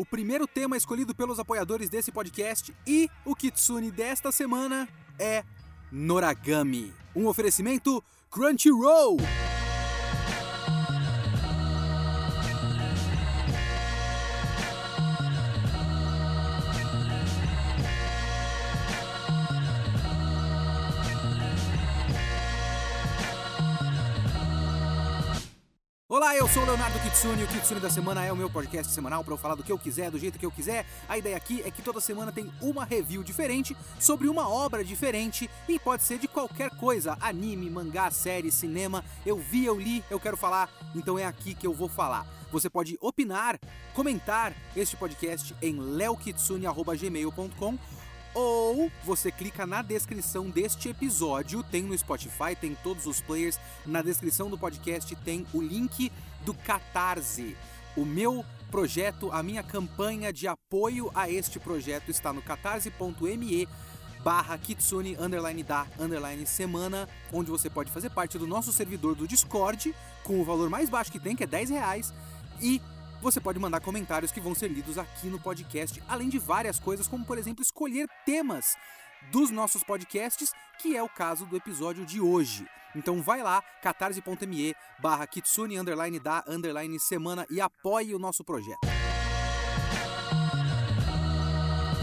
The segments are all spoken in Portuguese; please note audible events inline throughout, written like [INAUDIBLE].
o primeiro tema escolhido pelos apoiadores desse podcast e o Kitsune desta semana é Noragami. Um oferecimento Crunchyroll. Olá, eu sou o Leonardo Kitsune o Kitsune da Semana é o meu podcast semanal para eu falar do que eu quiser, do jeito que eu quiser. A ideia aqui é que toda semana tem uma review diferente sobre uma obra diferente e pode ser de qualquer coisa: anime, mangá, série, cinema. Eu vi, eu li, eu quero falar, então é aqui que eu vou falar. Você pode opinar, comentar este podcast em leokitsune.gmail.com ou você clica na descrição deste episódio, tem no Spotify, tem todos os players. Na descrição do podcast tem o link do Catarse. O meu projeto, a minha campanha de apoio a este projeto está no catarse.me barra kitsune underline da underline semana, onde você pode fazer parte do nosso servidor do Discord com o valor mais baixo que tem, que é 10 reais, e você pode mandar comentários que vão ser lidos aqui no podcast, além de várias coisas, como por exemplo escolher temas dos nossos podcasts, que é o caso do episódio de hoje. Então vai lá, catarse.me barra kitsune underline da underline semana e apoie o nosso projeto.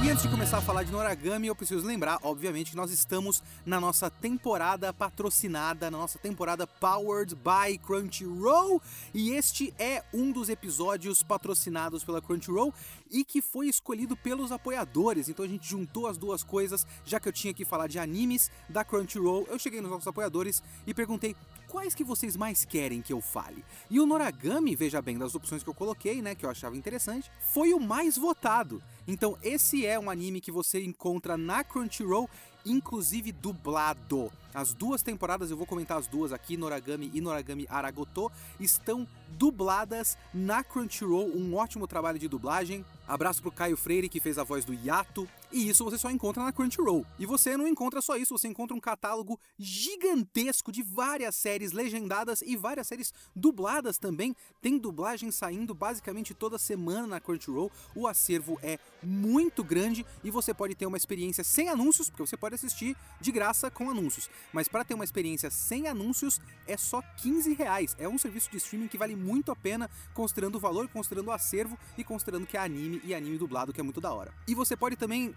E antes de começar a falar de Noragami, eu preciso lembrar, obviamente, que nós estamos na nossa temporada patrocinada, na nossa temporada Powered by Crunchyroll, e este é um dos episódios patrocinados pela Crunchyroll e que foi escolhido pelos apoiadores. Então a gente juntou as duas coisas, já que eu tinha que falar de animes da Crunchyroll, eu cheguei nos nossos apoiadores e perguntei quais que vocês mais querem que eu fale. E o Noragami, veja bem, das opções que eu coloquei, né, que eu achava interessante, foi o mais votado. Então esse é um anime que você encontra na Crunchyroll, inclusive dublado. As duas temporadas, eu vou comentar as duas aqui, Noragami e Noragami Aragoto, estão dubladas na Crunchyroll, um ótimo trabalho de dublagem. Abraço pro Caio Freire que fez a voz do Yato, e isso você só encontra na Crunchyroll. E você não encontra só isso, você encontra um catálogo gigantesco de várias séries legendadas e várias séries dubladas também. Tem dublagem saindo basicamente toda semana na Crunchyroll. O acervo é muito grande e você pode ter uma experiência sem anúncios, porque você pode assistir de graça com anúncios. Mas para ter uma experiência sem anúncios é só 15 reais. É um serviço de streaming que vale muito a pena, considerando o valor, considerando o acervo e considerando que é anime e anime dublado, que é muito da hora. E você pode também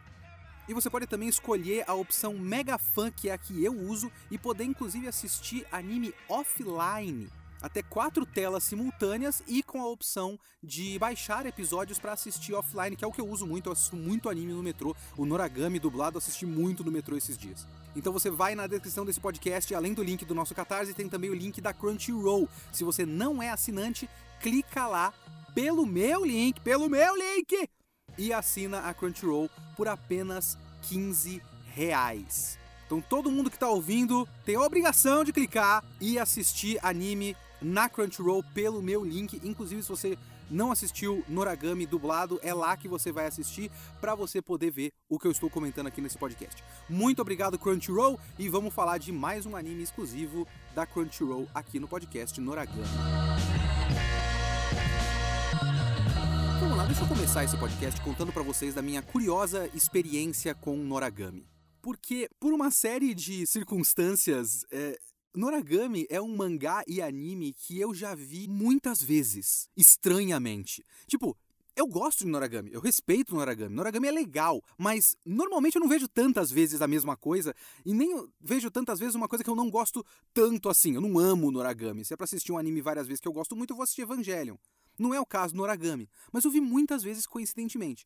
e você pode também escolher a opção Mega Fan, que é a que eu uso, e poder inclusive assistir anime offline. Até quatro telas simultâneas e com a opção de baixar episódios para assistir offline, que é o que eu uso muito. Eu assisto muito anime no metrô. O Noragami dublado assisti muito no metrô esses dias. Então você vai na descrição desse podcast, além do link do nosso Catarse, tem também o link da Crunchyroll. Se você não é assinante, clica lá pelo meu link, pelo meu link, e assina a Crunchyroll por apenas 15 reais. Então todo mundo que está ouvindo tem a obrigação de clicar e assistir anime na Crunchyroll pelo meu link. Inclusive, se você não assistiu Noragami dublado, é lá que você vai assistir para você poder ver o que eu estou comentando aqui nesse podcast. Muito obrigado, Crunchyroll, e vamos falar de mais um anime exclusivo da Crunchyroll aqui no podcast Noragami. Vamos lá, deixa eu começar esse podcast contando para vocês da minha curiosa experiência com Noragami. Porque, por uma série de circunstâncias, é, Noragami é um mangá e anime que eu já vi muitas vezes, estranhamente. Tipo, eu gosto de Noragami, eu respeito Noragami. Noragami é legal, mas normalmente eu não vejo tantas vezes a mesma coisa e nem vejo tantas vezes uma coisa que eu não gosto tanto assim. Eu não amo Noragami. Se é pra assistir um anime várias vezes que eu gosto muito, eu vou assistir Evangelion. Não é o caso do Noragami, mas eu vi muitas vezes coincidentemente.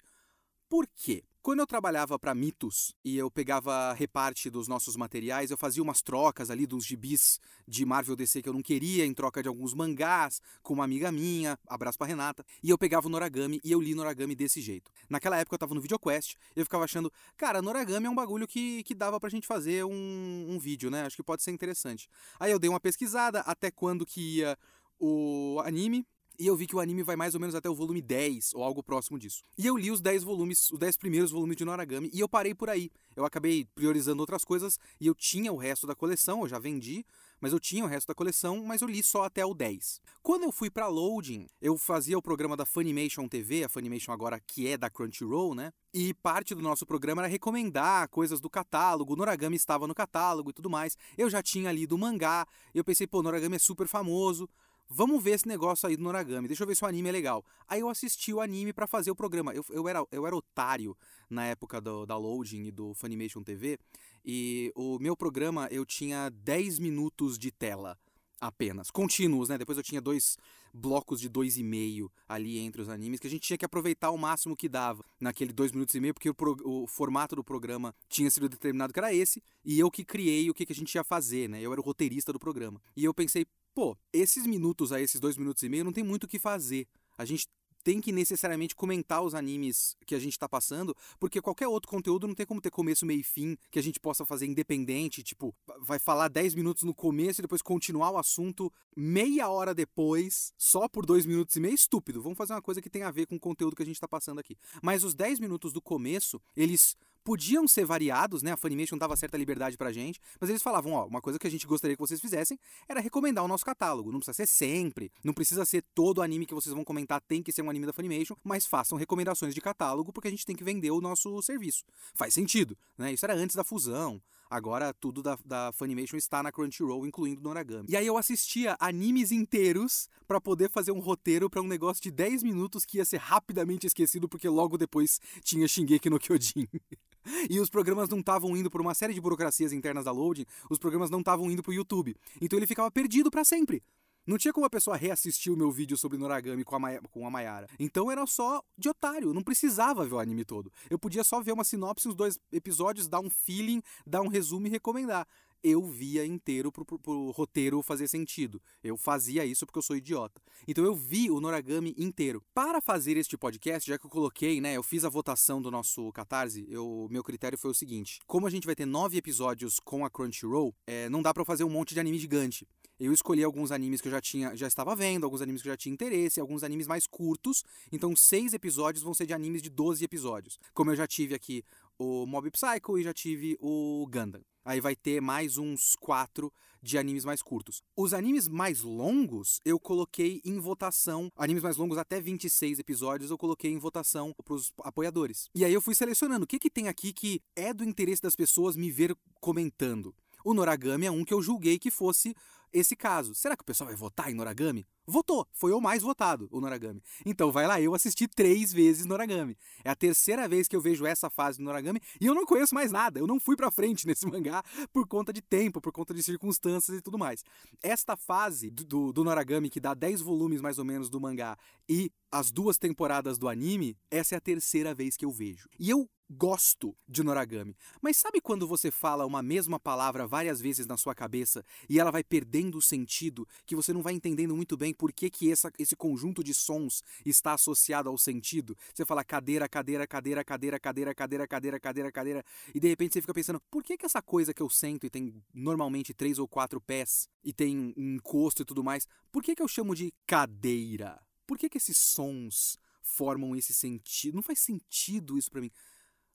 Por quê? Quando eu trabalhava para Mitos e eu pegava reparte dos nossos materiais, eu fazia umas trocas ali dos gibis de Marvel DC que eu não queria, em troca de alguns mangás, com uma amiga minha, abraço pra Renata, e eu pegava o Noragami e eu li Noragami desse jeito. Naquela época eu tava no VideoQuest e eu ficava achando, cara, Noragami é um bagulho que, que dava pra gente fazer um, um vídeo, né? Acho que pode ser interessante. Aí eu dei uma pesquisada até quando que ia o anime, e eu vi que o anime vai mais ou menos até o volume 10 ou algo próximo disso. E eu li os 10 volumes, os 10 primeiros volumes de Noragami e eu parei por aí. Eu acabei priorizando outras coisas e eu tinha o resto da coleção, eu já vendi, mas eu tinha o resto da coleção, mas eu li só até o 10. Quando eu fui para Loading, eu fazia o programa da Funimation TV, a Funimation agora que é da Crunchyroll, né? E parte do nosso programa era recomendar coisas do catálogo, Noragami estava no catálogo e tudo mais. Eu já tinha lido o mangá, eu pensei, pô, Noragami é super famoso, Vamos ver esse negócio aí do Noragami. Deixa eu ver se o anime é legal. Aí eu assisti o anime para fazer o programa. Eu, eu, era, eu era otário na época do, da Loading e do Funimation TV. E o meu programa eu tinha 10 minutos de tela apenas. Contínuos, né? Depois eu tinha dois blocos de dois e meio ali entre os animes, que a gente tinha que aproveitar o máximo que dava naquele dois minutos e meio, porque o, pro, o formato do programa tinha sido determinado que era esse, e eu que criei o que, que a gente ia fazer, né? Eu era o roteirista do programa. E eu pensei, pô, esses minutos aí, esses dois minutos e meio, não tem muito o que fazer. A gente tem que necessariamente comentar os animes que a gente tá passando, porque qualquer outro conteúdo não tem como ter começo, meio e fim, que a gente possa fazer independente, tipo, vai falar 10 minutos no começo e depois continuar o assunto meia hora depois, só por dois minutos e meio, estúpido. Vamos fazer uma coisa que tem a ver com o conteúdo que a gente tá passando aqui. Mas os 10 minutos do começo, eles podiam ser variados, né? A Funimation dava certa liberdade pra gente, mas eles falavam, ó, uma coisa que a gente gostaria que vocês fizessem era recomendar o nosso catálogo. Não precisa ser sempre, não precisa ser todo anime que vocês vão comentar tem que ser um anime da Funimation, mas façam recomendações de catálogo porque a gente tem que vender o nosso serviço. Faz sentido, né? Isso era antes da fusão. Agora tudo da, da Funimation está na Crunchyroll, incluindo Noragami. E aí eu assistia animes inteiros para poder fazer um roteiro para um negócio de 10 minutos que ia ser rapidamente esquecido porque logo depois tinha Shingeki no Kyojin. [LAUGHS] E os programas não estavam indo por uma série de burocracias internas da Loading, os programas não estavam indo pro YouTube. Então ele ficava perdido para sempre. Não tinha como a pessoa reassistir o meu vídeo sobre Noragami com a, Maya, com a Mayara. Então era só de otário, não precisava ver o anime todo. Eu podia só ver uma sinopse, uns dois episódios, dar um feeling, dar um resumo e recomendar eu via inteiro pro, pro, pro, roteiro fazer sentido. Eu fazia isso porque eu sou idiota. Então eu vi o Noragami inteiro. Para fazer este podcast, já que eu coloquei, né, eu fiz a votação do nosso Catarse, eu, meu critério foi o seguinte: como a gente vai ter nove episódios com a Crunchyroll, é, não dá para fazer um monte de anime gigante. Eu escolhi alguns animes que eu já tinha, já estava vendo, alguns animes que eu já tinha interesse, alguns animes mais curtos. Então, seis episódios vão ser de animes de 12 episódios. Como eu já tive aqui o Mob Psycho e já tive o Gundam. Aí vai ter mais uns quatro de animes mais curtos. Os animes mais longos eu coloquei em votação. Animes mais longos até 26 episódios eu coloquei em votação pros apoiadores. E aí eu fui selecionando o que, que tem aqui que é do interesse das pessoas me ver comentando. O Noragami é um que eu julguei que fosse esse caso. Será que o pessoal vai votar em Noragami? Votou, foi o mais votado, o Noragami. Então vai lá, eu assisti três vezes Noragami. É a terceira vez que eu vejo essa fase do Noragami e eu não conheço mais nada. Eu não fui pra frente [LAUGHS] nesse mangá por conta de tempo, por conta de circunstâncias e tudo mais. Esta fase do, do, Noragami, que dá 10 volumes mais ou menos do mangá, e as duas temporadas do anime, essa é a terceira vez que eu vejo. E eu gosto de Noragami. Mas sabe quando você fala uma mesma palavra várias vezes na sua cabeça e ela vai perdendo o sentido, que você não vai entendendo muito bem por que, que essa, esse conjunto de sons está associado ao sentido? Você fala cadeira, cadeira, cadeira, cadeira, cadeira, cadeira, cadeira, cadeira, cadeira, e de repente você fica pensando, por que, que essa coisa que eu sento e tem normalmente três ou quatro pés e tem um encosto e tudo mais, por que, que eu chamo de cadeira? Por que, que esses sons formam esse sentido? Não faz sentido isso para mim.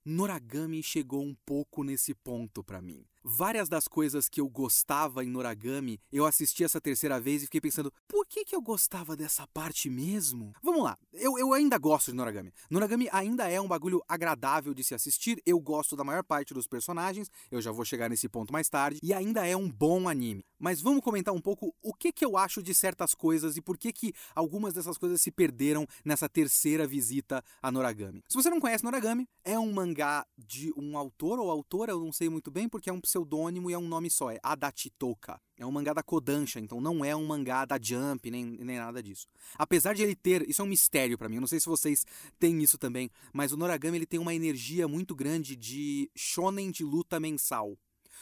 Noragami chegou um pouco nesse ponto para mim. Várias das coisas que eu gostava em Noragami, eu assisti essa terceira vez e fiquei pensando, por que, que eu gostava dessa parte mesmo? Vamos lá, eu, eu ainda gosto de Noragami. Noragami ainda é um bagulho agradável de se assistir, eu gosto da maior parte dos personagens, eu já vou chegar nesse ponto mais tarde, e ainda é um bom anime. Mas vamos comentar um pouco o que, que eu acho de certas coisas e por que, que algumas dessas coisas se perderam nessa terceira visita a Noragami. Se você não conhece Noragami, é um mangá de um autor ou autora, eu não sei muito bem, porque é um pseudônimo e é um nome só, é Adachitoka. É um mangá da Kodansha, então não é um mangá da Jump, nem, nem nada disso. Apesar de ele ter, isso é um mistério para mim, eu não sei se vocês têm isso também, mas o Noragami ele tem uma energia muito grande de shonen de luta mensal.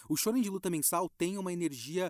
O shonen de luta mensal tem uma energia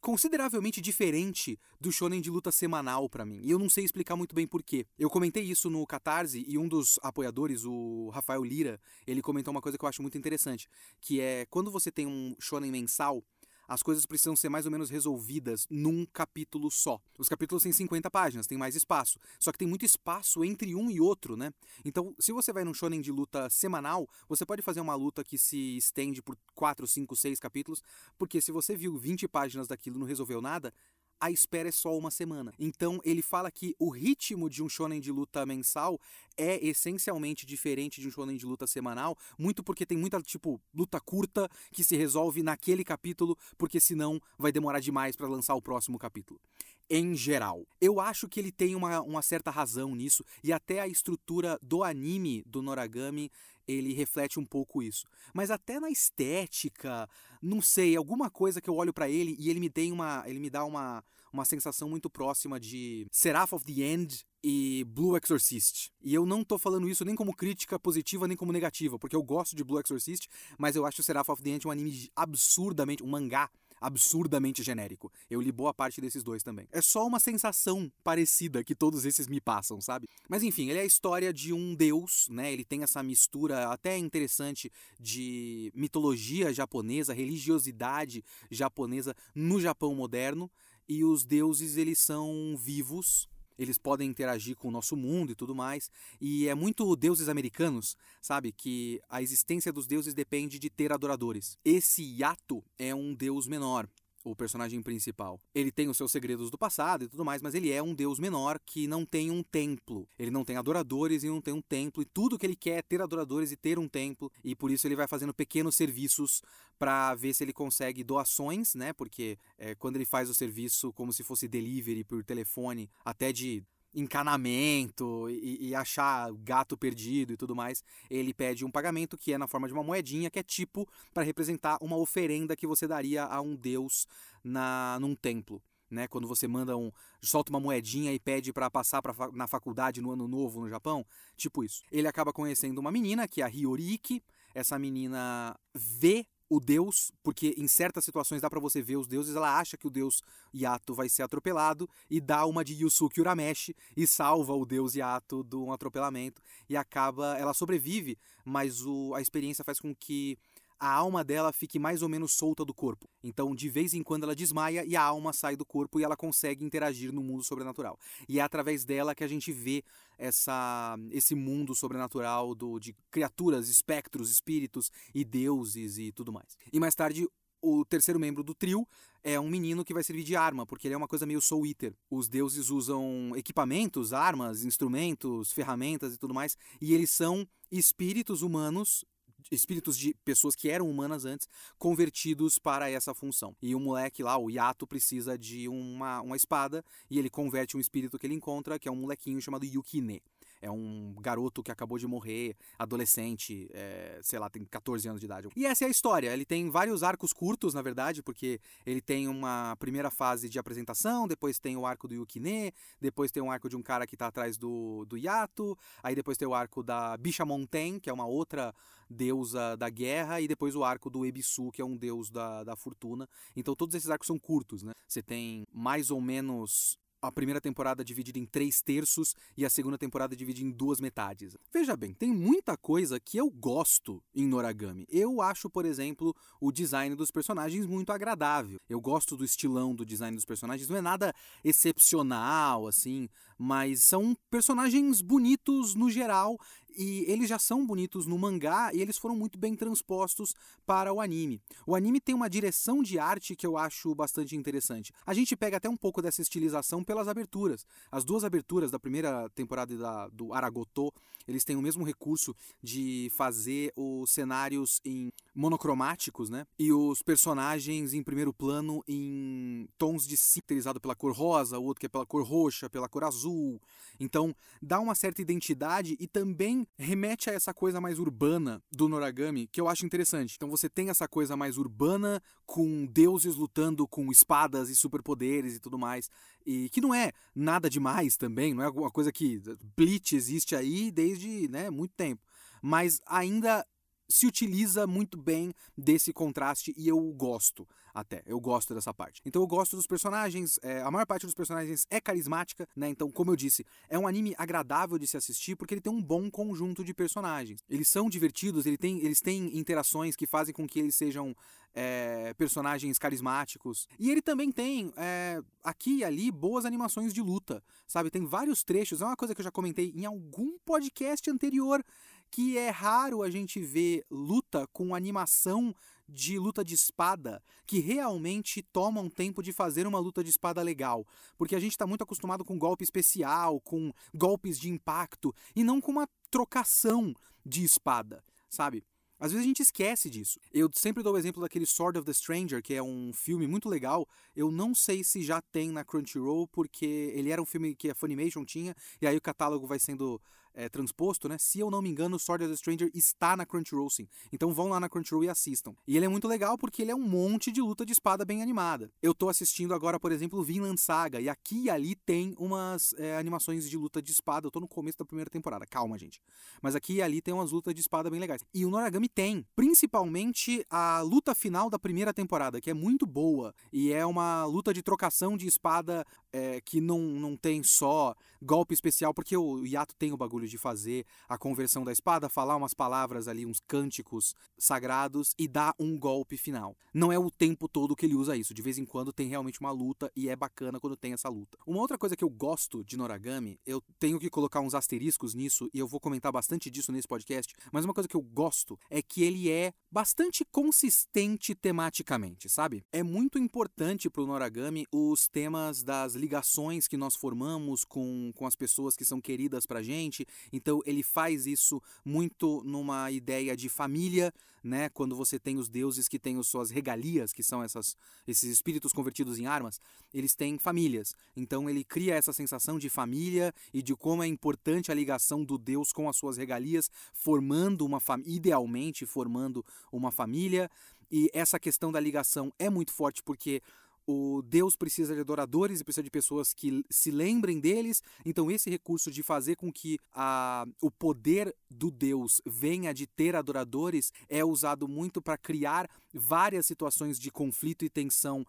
consideravelmente diferente do shonen de luta semanal para mim. E eu não sei explicar muito bem porquê. Eu comentei isso no Catarse e um dos apoiadores, o Rafael Lira, ele comentou uma coisa que eu acho muito interessante, que é quando você tem um shonen mensal, as coisas precisam ser mais ou menos resolvidas num capítulo só. Os capítulos têm 50 páginas, tem mais espaço. Só que tem muito espaço entre um e outro, né? Então, se você vai num shonen de luta semanal, você pode fazer uma luta que se estende por 4, 5, 6 capítulos, porque se você viu 20 páginas daquilo e não resolveu nada, a espera é só uma semana. Então ele fala que o ritmo de um shonen de luta mensal é essencialmente diferente de um shonen de luta semanal, muito porque tem muita tipo luta curta que se resolve naquele capítulo, porque senão vai demorar demais para lançar o próximo capítulo em geral. Eu acho que ele tem uma, uma certa razão nisso, e até a estrutura do anime do Noragami ele reflete um pouco isso. Mas até na estética, não sei, alguma coisa que eu olho para ele e ele me tem uma, ele me dá uma, uma sensação muito próxima de Seraph of the End e Blue Exorcist. E eu não tô falando isso nem como crítica positiva nem como negativa, porque eu gosto de Blue Exorcist, mas eu acho Seraph of the End um anime absurdamente, um mangá absurdamente genérico. Eu li boa parte desses dois também. É só uma sensação parecida que todos esses me passam, sabe? Mas enfim, ele é a história de um deus, né? Ele tem essa mistura até interessante de mitologia japonesa, religiosidade japonesa no Japão moderno. E os deuses, eles são vivos, eles podem interagir com o nosso mundo e tudo mais. E é muito deuses americanos, sabe? Que a existência dos deuses depende de ter adoradores. Esse Yato é um deus menor o personagem principal. Ele tem os seus segredos do passado e tudo mais, mas ele é um deus menor que não tem um templo. Ele não tem adoradores e não tem um templo, e tudo que ele quer é ter adoradores e ter um templo, e por isso ele vai fazendo pequenos serviços para ver se ele consegue doações, né? Porque é, quando ele faz o serviço como se fosse delivery por telefone, até de encanamento e, e, achar gato perdido e tudo mais, ele pede um pagamento que é na forma de uma moedinha, que é tipo para representar uma oferenda que você daria a um deus na num templo. Né, quando você manda um. solta uma moedinha e pede para passar pra, na faculdade no ano novo no Japão, tipo isso. Ele acaba conhecendo uma menina, que é a Hyoriki. Essa menina vê o deus, porque em certas situações dá para você ver os deuses, ela acha que o deus Yato vai ser atropelado e dá uma de Yusuke Urameshi e salva o deus Yato de um atropelamento e acaba, ela sobrevive, mas o, a experiência faz com que a alma dela fique mais ou menos solta do corpo. Então, de vez em quando ela desmaia e a alma sai do corpo e ela consegue interagir no mundo sobrenatural. E é através dela que a gente vê essa, esse mundo sobrenatural do, de criaturas, espectros, espíritos e deuses e tudo mais. E mais tarde, o terceiro membro do trio é um menino que vai servir de arma, porque ele é uma coisa meio soul eater. Os deuses usam equipamentos, armas, instrumentos, ferramentas e tudo mais, e eles são espíritos humanos espíritos de pessoas que eram humanas antes convertidos para essa função. E o moleque lá, o Yato, precisa de uma, uma espada e ele converte um espírito que ele encontra, que é um molequinho chamado Yukine é um garoto que acabou de morrer, adolescente, é, sei lá, tem 14 anos de idade. E essa é a história. Ele tem vários arcos curtos, na verdade, porque ele tem uma primeira fase de apresentação, depois tem o arco do Yukine, depois tem um arco de um cara que tá atrás do, do Yato, aí depois tem o arco da Bicha Montaigne, que é uma outra deusa da guerra, e depois o arco do Ebisu, que é um deus da, da fortuna. Então todos esses arcos são curtos, né? Você tem mais ou menos a primeira temporada dividida em três terços e a segunda temporada dividida em duas metades. Veja bem, tem muita coisa que eu gosto em Noragami. Eu acho, por exemplo, o design dos personagens muito agradável. Eu gosto do estilão do design dos personagens, não é nada excepcional, assim, mas são personagens bonitos no geral e eles já são bonitos no mangá e eles foram muito bem transpostos para o anime. O anime tem uma direção de arte que eu acho bastante interessante. A gente pega até um pouco dessa estilização pelas aberturas. As duas aberturas da primeira temporada da, do Aragoto, eles têm o mesmo recurso de fazer os cenários em monocromáticos, né? E os personagens em primeiro plano em tons de caracterizado pela cor rosa, o outro que é pela cor roxa, pela cor azul. Então, dá uma certa identidade e também remete a essa coisa mais urbana do Noragami, que eu acho interessante. Então, você tem essa coisa mais urbana com deuses lutando com espadas e superpoderes e tudo mais, e que não é nada demais também, não é alguma coisa que Bleach existe aí desde, né, muito tempo, mas ainda se utiliza muito bem desse contraste e eu gosto até. Eu gosto dessa parte. Então eu gosto dos personagens, é, a maior parte dos personagens é carismática, né? Então, como eu disse, é um anime agradável de se assistir porque ele tem um bom conjunto de personagens. Eles são divertidos, ele tem, eles têm interações que fazem com que eles sejam é, personagens carismáticos. E ele também tem, é, aqui e ali, boas animações de luta, sabe? Tem vários trechos, é uma coisa que eu já comentei em algum podcast anterior, que é raro a gente ver luta com animação de luta de espada que realmente toma um tempo de fazer uma luta de espada legal. Porque a gente está muito acostumado com golpe especial, com golpes de impacto, e não com uma trocação de espada, sabe? Às vezes a gente esquece disso. Eu sempre dou o exemplo daquele Sword of the Stranger, que é um filme muito legal. Eu não sei se já tem na Crunchyroll, porque ele era um filme que a Funimation tinha, e aí o catálogo vai sendo é, transposto, né? Se eu não me engano, Sword of the Stranger está na Crunchyroll sim. Então vão lá na Crunchyroll e assistam. E ele é muito legal porque ele é um monte de luta de espada bem animada. Eu tô assistindo agora, por exemplo, Vinland Saga, e aqui e ali tem umas é, animações de luta de espada. Eu tô no começo da primeira temporada, calma, gente. Mas aqui e ali tem umas lutas de espada bem legais. E o Noragami tem, principalmente a luta final da primeira temporada, que é muito boa. E é uma luta de trocação de espada é, que não, não tem só golpe especial, porque o Yato tem o bagulho de fazer a conversão da espada, falar umas palavras ali, uns cânticos sagrados e dar um golpe final. Não é o tempo todo que ele usa isso, de vez em quando tem realmente uma luta e é bacana quando tem essa luta. Uma outra coisa que eu gosto de Noragami, eu tenho que colocar uns asteriscos nisso e eu vou comentar bastante disso nesse podcast, mas uma coisa que eu gosto é que ele é bastante consistente tematicamente, sabe? É muito importante pro Noragami os temas das ligações que nós formamos com, com as pessoas que são queridas pra gente. Então ele faz isso muito numa ideia de família, né? Quando você tem os deuses que têm as suas regalias, que são essas, esses espíritos convertidos em armas, eles têm famílias. Então ele cria essa sensação de família e de como é importante a ligação do deus com as suas regalias, formando uma família, idealmente formando uma família. E essa questão da ligação é muito forte porque o Deus precisa de adoradores e precisa de pessoas que se lembrem deles. Então, esse recurso de fazer com que a, o poder do Deus venha de ter adoradores é usado muito para criar várias situações de conflito e tensão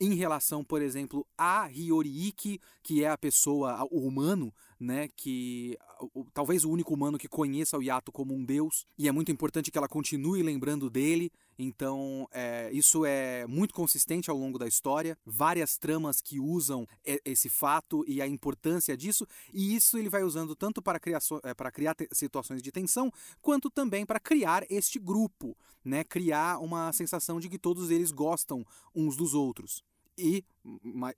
em relação, por exemplo, a Hiyoriiki, que é a pessoa, o humano, né, que talvez o único humano que conheça o Yato como um deus, e é muito importante que ela continue lembrando dele. Então, é, isso é muito consistente ao longo da história. Várias tramas que usam esse fato e a importância disso, e isso ele vai usando tanto para criar, é, para criar situações de tensão, quanto também para criar este grupo, né? Criar uma sensação de que todos eles gostam uns dos outros. E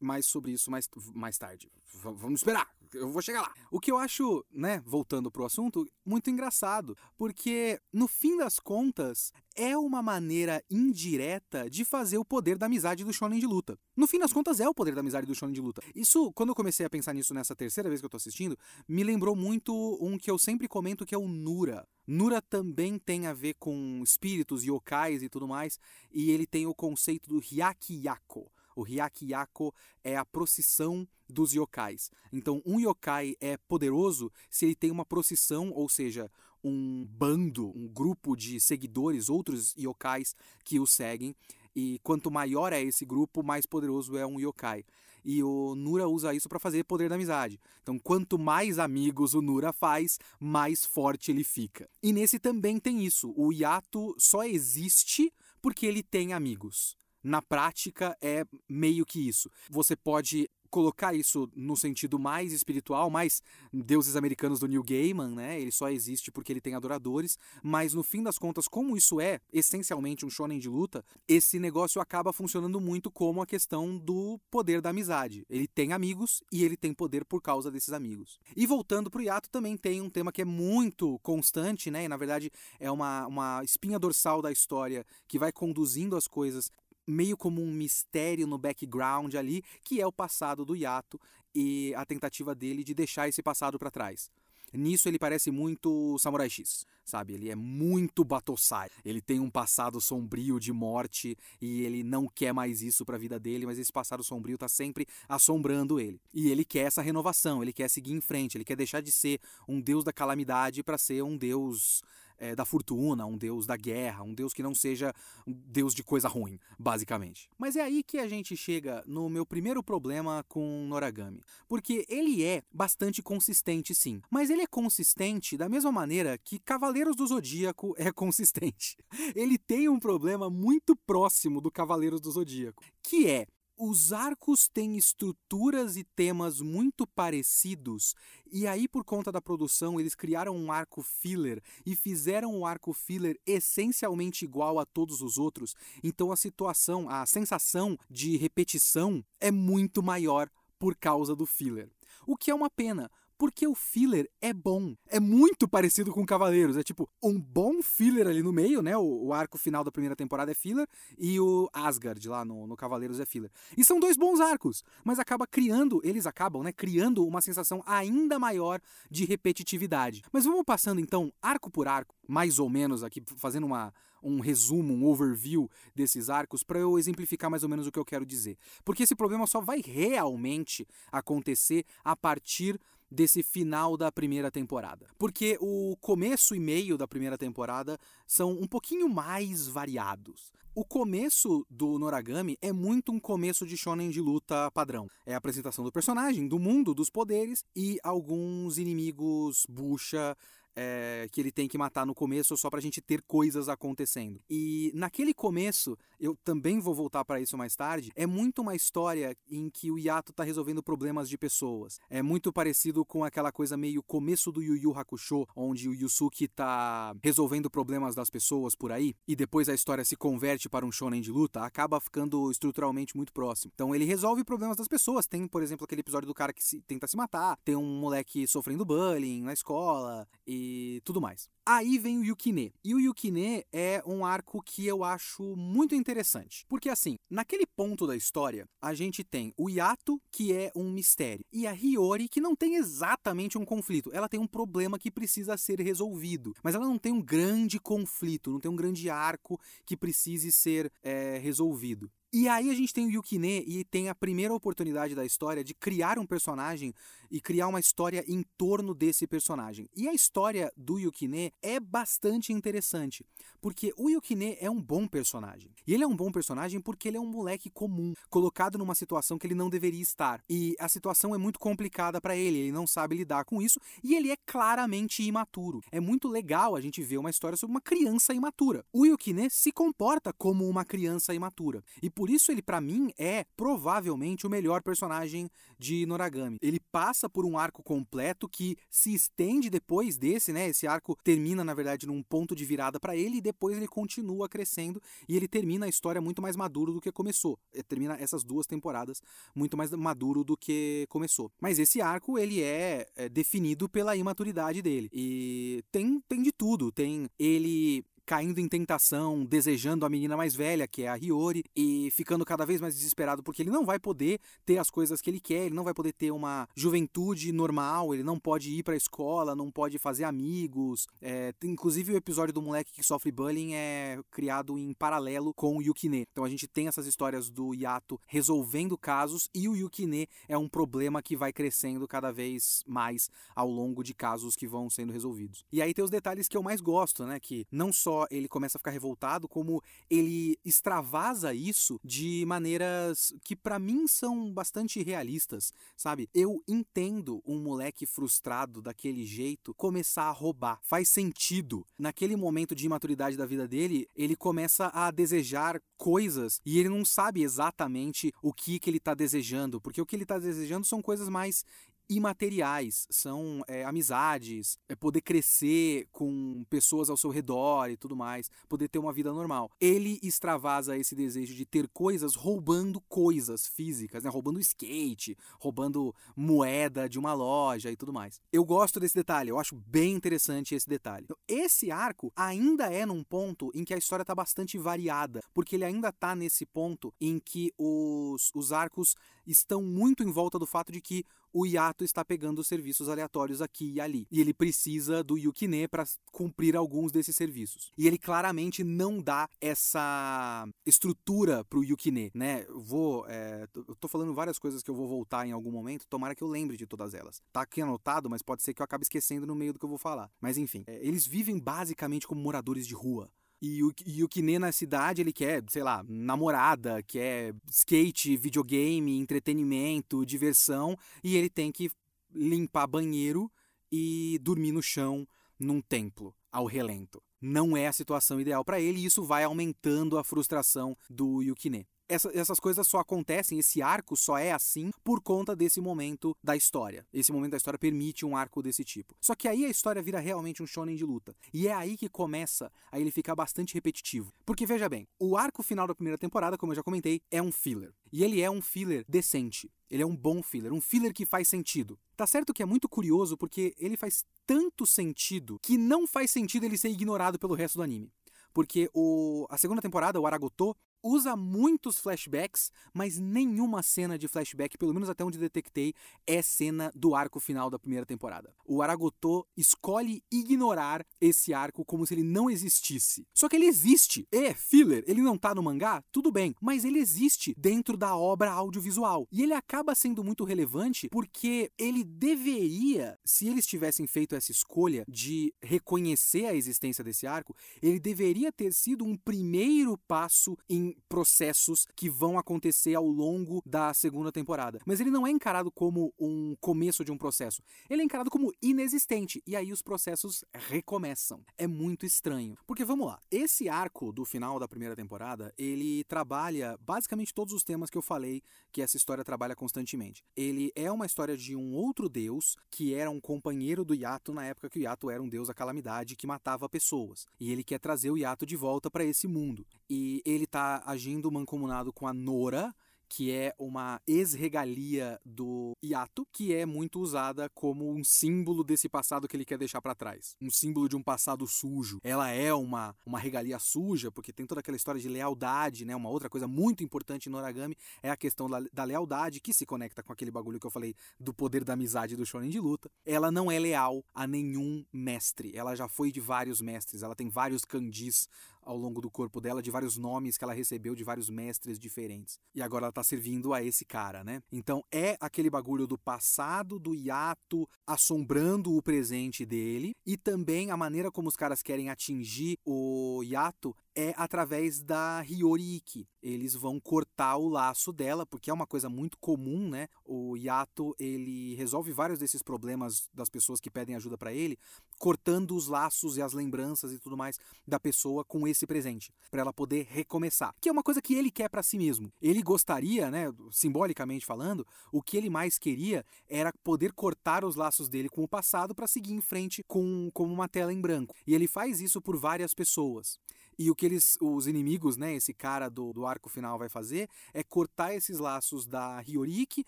mais sobre isso mais, mais tarde. V vamos esperar, eu vou chegar lá. O que eu acho, né, voltando pro assunto, muito engraçado, porque no fim das contas é uma maneira indireta de fazer o poder da amizade do shonen de luta. No fim das contas é o poder da amizade do shonen de luta. Isso, quando eu comecei a pensar nisso nessa terceira vez que eu tô assistindo, me lembrou muito um que eu sempre comento que é o Nura. Nura também tem a ver com espíritos, yokais e tudo mais, e ele tem o conceito do Hyakiyako o Hyakyako é a procissão dos yokais. Então, um yokai é poderoso se ele tem uma procissão, ou seja, um bando, um grupo de seguidores, outros yokais que o seguem. E quanto maior é esse grupo, mais poderoso é um yokai. E o Nura usa isso para fazer poder da amizade. Então, quanto mais amigos o Nura faz, mais forte ele fica. E nesse também tem isso. O Yato só existe porque ele tem amigos na prática é meio que isso. Você pode colocar isso no sentido mais espiritual, mais deuses americanos do Neil Gaiman, né? Ele só existe porque ele tem adoradores, mas no fim das contas, como isso é essencialmente um shonen de luta, esse negócio acaba funcionando muito como a questão do poder da amizade. Ele tem amigos e ele tem poder por causa desses amigos. E voltando pro Yato, também tem um tema que é muito constante, né? E na verdade é uma, uma espinha dorsal da história que vai conduzindo as coisas meio como um mistério no background ali, que é o passado do Yato e a tentativa dele de deixar esse passado para trás. Nisso ele parece muito Samurai X, sabe? Ele é muito Batosai. Ele tem um passado sombrio de morte e ele não quer mais isso para a vida dele, mas esse passado sombrio tá sempre assombrando ele. E ele quer essa renovação, ele quer seguir em frente, ele quer deixar de ser um deus da calamidade para ser um deus é, da fortuna, um deus da guerra, um deus que não seja um deus de coisa ruim, basicamente. Mas é aí que a gente chega no meu primeiro problema com Noragami. Porque ele é bastante consistente, sim. Mas ele é consistente da mesma maneira que Cavaleiros do Zodíaco é [LAUGHS] consistente. Ele tem um problema muito próximo do Cavaleiros do Zodíaco, que é os arcos têm estruturas e temas muito parecidos, e aí, por conta da produção, eles criaram um arco filler e fizeram o arco filler essencialmente igual a todos os outros. Então, a situação, a sensação de repetição é muito maior por causa do filler. O que é uma pena, porque o filler é bom. É muito parecido com Cavaleiros. É tipo um bom filler ali no meio, né? O, o arco final da primeira temporada é filler e o Asgard lá no, no Cavaleiros é filler. E são dois bons arcos, mas acaba criando, eles acabam, né? Criando uma sensação ainda maior de repetitividade. Mas vamos passando então arco por arco, mais ou menos aqui, fazendo uma, um resumo, um overview desses arcos para eu exemplificar mais ou menos o que eu quero dizer. Porque esse problema só vai realmente acontecer a partir desse final da primeira temporada. Porque o começo e meio da primeira temporada são um pouquinho mais variados. O começo do Noragami é muito um começo de shonen de luta padrão. É a apresentação do personagem, do mundo, dos poderes e alguns inimigos bucha é, que ele tem que matar no começo só pra gente ter coisas acontecendo. E naquele começo, eu também vou voltar para isso mais tarde, é muito uma história em que o Yato tá resolvendo problemas de pessoas. É muito parecido com aquela coisa meio começo do Yu Yu Hakusho, onde o Yusuke tá resolvendo problemas das pessoas por aí, e depois a história se converte para um shonen de luta, acaba ficando estruturalmente muito próximo. Então ele resolve problemas das pessoas. Tem, por exemplo, aquele episódio do cara que se, tenta se matar, tem um moleque sofrendo bullying na escola, e e tudo mais. Aí vem o Yukine. E o Yukine é um arco que eu acho muito interessante. Porque assim, naquele ponto da história, a gente tem o Yato, que é um mistério, e a Hiyori, que não tem exatamente um conflito. Ela tem um problema que precisa ser resolvido. Mas ela não tem um grande conflito, não tem um grande arco que precise ser é, resolvido. E aí a gente tem o Yukine e tem a primeira oportunidade da história de criar um personagem e criar uma história em torno desse personagem. E a história do Yukine é bastante interessante, porque o Yukine é um bom personagem. E ele é um bom personagem porque ele é um moleque comum, colocado numa situação que ele não deveria estar. E a situação é muito complicada para ele, ele não sabe lidar com isso e ele é claramente imaturo. É muito legal a gente ver uma história sobre uma criança imatura. O Yukine se comporta como uma criança imatura. E por isso ele para mim é provavelmente o melhor personagem de Noragami. Ele passa por um arco completo que se estende depois desse, né? Esse arco termina na verdade num ponto de virada para ele e depois ele continua crescendo e ele termina a história muito mais maduro do que começou. Ele é, termina essas duas temporadas muito mais maduro do que começou. Mas esse arco ele é, é definido pela imaturidade dele e tem tem de tudo. Tem ele caindo em tentação, desejando a menina mais velha, que é a Hiyori, e ficando cada vez mais desesperado porque ele não vai poder ter as coisas que ele quer, ele não vai poder ter uma juventude normal, ele não pode ir pra escola, não pode fazer amigos. É, inclusive o episódio do moleque que sofre bullying é criado em paralelo com o Yukine. Então a gente tem essas histórias do Yato resolvendo casos e o Yukine é um problema que vai crescendo cada vez mais ao longo de casos que vão sendo resolvidos. E aí tem os detalhes que eu mais gosto, né? Que não só ele começa a ficar revoltado, como ele extravasa isso de maneiras que para mim são bastante realistas, sabe? Eu entendo um moleque frustrado daquele jeito começar a roubar. Faz sentido. Naquele momento de imaturidade da vida dele, ele começa a desejar coisas e ele não sabe exatamente o que que ele tá desejando, porque o que ele tá desejando são coisas mais imateriais, são é, amizades, é poder crescer com pessoas ao seu redor e tudo mais, poder ter uma vida normal. Ele extravasa esse desejo de ter coisas roubando coisas físicas, né? roubando skate, roubando moeda de uma loja e tudo mais. Eu gosto desse detalhe, eu acho bem interessante esse detalhe. Então, esse arco ainda é num ponto em que a história está bastante variada, porque ele ainda está nesse ponto em que os, os arcos estão muito em volta do fato de que o Yato está pegando serviços aleatórios aqui e ali. E ele precisa do Yukine para cumprir alguns desses serviços. E ele claramente não dá essa estrutura pro Yukine, né? Vou. É, eu tô falando várias coisas que eu vou voltar em algum momento, tomara que eu lembre de todas elas. Tá aqui anotado, mas pode ser que eu acabe esquecendo no meio do que eu vou falar. Mas enfim, é, eles vivem basicamente como moradores de rua. E o, e o Kine na cidade, ele quer, sei lá, namorada, quer skate, videogame, entretenimento, diversão, e ele tem que limpar banheiro e dormir no chão num templo, ao relento. Não é a situação ideal para ele e isso vai aumentando a frustração do Yukine essa, essas coisas só acontecem, esse arco só é assim por conta desse momento da história. Esse momento da história permite um arco desse tipo. Só que aí a história vira realmente um shonen de luta. E é aí que começa a ele ficar bastante repetitivo. Porque veja bem, o arco final da primeira temporada, como eu já comentei, é um filler. E ele é um filler decente. Ele é um bom filler, um filler que faz sentido. Tá certo que é muito curioso porque ele faz tanto sentido que não faz sentido ele ser ignorado pelo resto do anime porque o, a segunda temporada, o Aragoto, usa muitos flashbacks, mas nenhuma cena de flashback, pelo menos até onde detectei, é cena do arco final da primeira temporada. O Aragoto escolhe ignorar esse arco como se ele não existisse. Só que ele existe. É filler, ele não tá no mangá, tudo bem, mas ele existe dentro da obra audiovisual. E ele acaba sendo muito relevante porque ele deveria, se eles tivessem feito essa escolha de reconhecer a existência desse arco, ele deveria ter sido um primeiro passo em processos que vão acontecer ao longo da segunda temporada. Mas ele não é encarado como um começo de um processo. Ele é encarado como inexistente. E aí os processos recomeçam. É muito estranho. Porque vamos lá, esse arco do final da primeira temporada, ele trabalha basicamente todos os temas que eu falei que essa história trabalha constantemente. Ele é uma história de um outro deus que era um companheiro do Yato na época que o Yato era um deus da calamidade que matava pessoas. E ele quer trazer o Yato de volta para esse mundo. E ele tá agindo mancomunado com a Nora, que é uma ex-regalia do Yato, que é muito usada como um símbolo desse passado que ele quer deixar para trás. Um símbolo de um passado sujo. Ela é uma, uma regalia suja, porque tem toda aquela história de lealdade, né? Uma outra coisa muito importante no origami é a questão da, da lealdade, que se conecta com aquele bagulho que eu falei do poder da amizade do shonen de luta. Ela não é leal a nenhum mestre. Ela já foi de vários mestres. Ela tem vários kanjis ao longo do corpo dela de vários nomes que ela recebeu de vários mestres diferentes. E agora ela tá servindo a esse cara, né? Então é aquele bagulho do passado do hiato assombrando o presente dele e também a maneira como os caras querem atingir o hiato é através da Hyoriki. Eles vão cortar o laço dela, porque é uma coisa muito comum, né? O Yato, ele resolve vários desses problemas das pessoas que pedem ajuda para ele, cortando os laços e as lembranças e tudo mais da pessoa com esse presente, para ela poder recomeçar. Que é uma coisa que ele quer para si mesmo. Ele gostaria, né, simbolicamente falando, o que ele mais queria era poder cortar os laços dele com o passado para seguir em frente com como uma tela em branco. E ele faz isso por várias pessoas. E o que eles, os inimigos, né, esse cara do, do arco final vai fazer é cortar esses laços da Hyoriki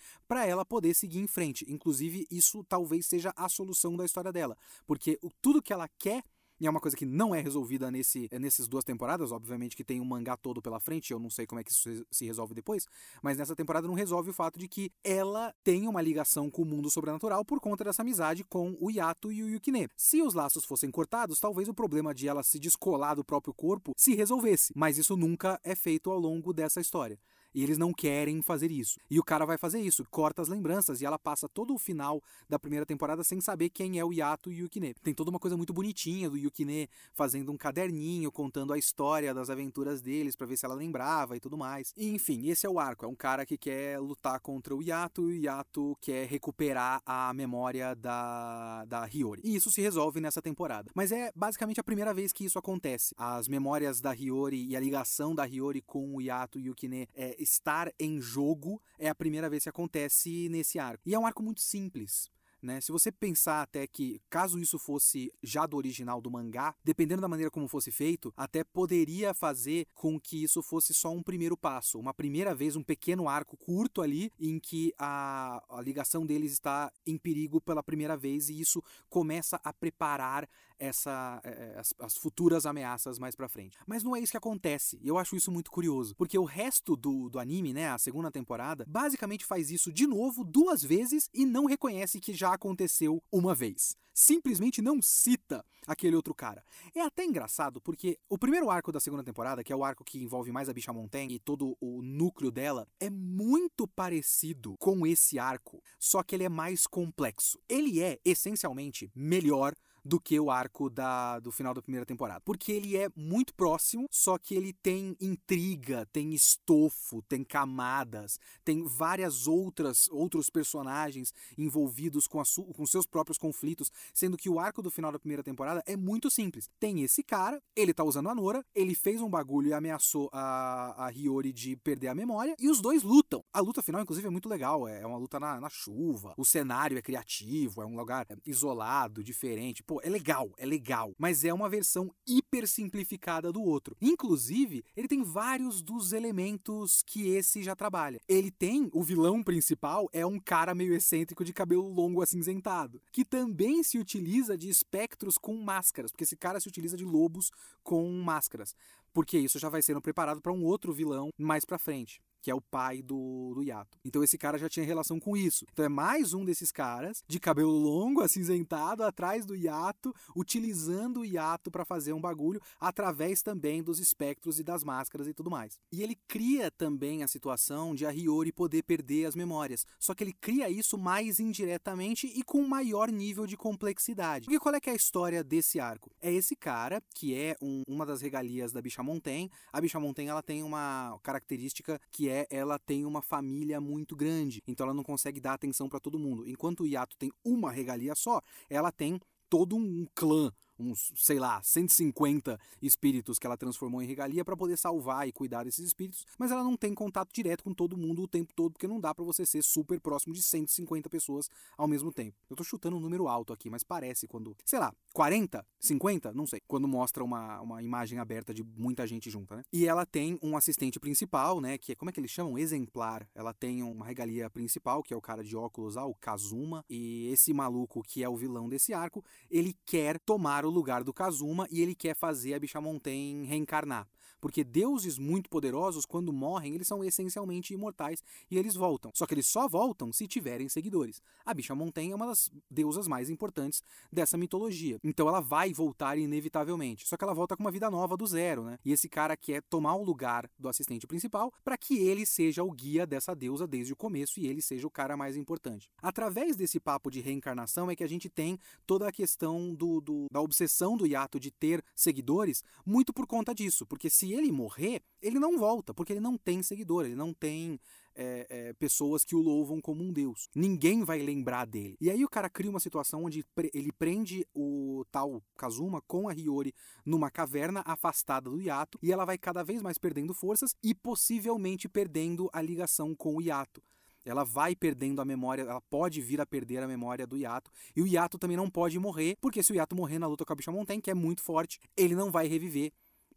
para ela poder seguir em frente. Inclusive, isso talvez seja a solução da história dela, porque tudo que ela quer e é uma coisa que não é resolvida nesse, nessas duas temporadas, obviamente que tem um mangá todo pela frente, eu não sei como é que isso se resolve depois, mas nessa temporada não resolve o fato de que ela tem uma ligação com o mundo sobrenatural por conta dessa amizade com o Yato e o Yukine. Se os laços fossem cortados, talvez o problema de ela se descolar do próprio corpo se resolvesse, mas isso nunca é feito ao longo dessa história. E eles não querem fazer isso. E o cara vai fazer isso, corta as lembranças e ela passa todo o final da primeira temporada sem saber quem é o Yato e o Yukine. Tem toda uma coisa muito bonitinha do Yukine fazendo um caderninho contando a história das aventuras deles para ver se ela lembrava e tudo mais. E, enfim, esse é o arco. É um cara que quer lutar contra o Yato e o Yato quer recuperar a memória da, da Hiyori. E isso se resolve nessa temporada. Mas é basicamente a primeira vez que isso acontece. As memórias da Hiyori e a ligação da Hiyori com o Yato e o Yukine é estar em jogo é a primeira vez que acontece nesse arco. E é um arco muito simples. Né? Se você pensar até que, caso isso fosse já do original do mangá, dependendo da maneira como fosse feito, até poderia fazer com que isso fosse só um primeiro passo, uma primeira vez, um pequeno arco curto ali, em que a, a ligação deles está em perigo pela primeira vez e isso começa a preparar essa é, as, as, futuras ameaças mais pra frente. Mas não é isso que acontece. E eu acho isso muito curioso. Porque o resto do, do anime, né, a segunda temporada, basicamente faz isso de novo duas vezes e não reconhece que já aconteceu uma vez. Simplesmente não cita aquele outro cara. É até engraçado porque o primeiro arco da segunda temporada, que é o arco que envolve mais a Bicha Montaigne e todo o núcleo dela, é muito parecido com esse arco, só que ele é mais complexo. Ele é essencialmente melhor do que o arco da, do final da primeira temporada. Porque ele é muito próximo, só que ele tem intriga, tem estofo, tem camadas, tem várias outras outros personagens envolvidos com, a com seus próprios conflitos, sendo que o arco do final da primeira temporada é muito simples. Tem esse cara, ele tá usando a Nora, ele fez um bagulho e ameaçou a, a Hiyori de perder a memória, e os dois lutam. A luta final, inclusive, é muito legal, é uma luta na, na chuva, o cenário é criativo, é um lugar isolado, diferente. Pô, Pô, é legal, é legal, mas é uma versão hiper simplificada do outro. Inclusive, ele tem vários dos elementos que esse já trabalha. Ele tem, o vilão principal é um cara meio excêntrico de cabelo longo acinzentado, que também se utiliza de espectros com máscaras, porque esse cara se utiliza de lobos com máscaras porque isso já vai sendo preparado para um outro vilão mais para frente que é o pai do, do Yato. Então esse cara já tinha relação com isso. Então é mais um desses caras de cabelo longo, acinzentado, atrás do Yato, utilizando o Yato para fazer um bagulho, através também dos espectros e das máscaras e tudo mais. E ele cria também a situação de a Hiyori poder perder as memórias. Só que ele cria isso mais indiretamente e com maior nível de complexidade. Porque qual é que é a história desse arco? É esse cara, que é um, uma das regalias da Bicha Montaigne. A Bicha Montaigne ela tem uma característica que é é ela tem uma família muito grande, então ela não consegue dar atenção para todo mundo. Enquanto o Yato tem uma regalia só, ela tem todo um clã uns, sei lá, 150 espíritos que ela transformou em regalia para poder salvar e cuidar desses espíritos, mas ela não tem contato direto com todo mundo o tempo todo, porque não dá para você ser super próximo de 150 pessoas ao mesmo tempo. Eu tô chutando um número alto aqui, mas parece quando, sei lá, 40, 50, não sei, quando mostra uma, uma imagem aberta de muita gente junta, né? E ela tem um assistente principal, né, que é, como é que eles chamam? Exemplar. Ela tem uma regalia principal, que é o cara de óculos, ah, o Kazuma, e esse maluco que é o vilão desse arco, ele quer tomar o lugar do Kazuma e ele quer fazer a Bishamonten reencarnar. Porque deuses muito poderosos, quando morrem, eles são essencialmente imortais e eles voltam. Só que eles só voltam se tiverem seguidores. A Bishamonten é uma das deusas mais importantes dessa mitologia. Então ela vai voltar inevitavelmente. Só que ela volta com uma vida nova do zero, né? E esse cara quer tomar o lugar do assistente principal para que ele seja o guia dessa deusa desde o começo e ele seja o cara mais importante. Através desse papo de reencarnação é que a gente tem toda a questão do, do da obsessão do Yato de ter seguidores, muito por conta disso. Porque se ele morrer, ele não volta, porque ele não tem seguidor, ele não tem é, é, pessoas que o louvam como um deus. Ninguém vai lembrar dele. E aí o cara cria uma situação onde ele prende o tal Kazuma com a Hiyori numa caverna afastada do Yato e ela vai cada vez mais perdendo forças e possivelmente perdendo a ligação com o Yato ela vai perdendo a memória, ela pode vir a perder a memória do Yato. E o Yato também não pode morrer, porque se o Yato morrer na luta com a Bicha Montaigne, que é muito forte, ele não vai reviver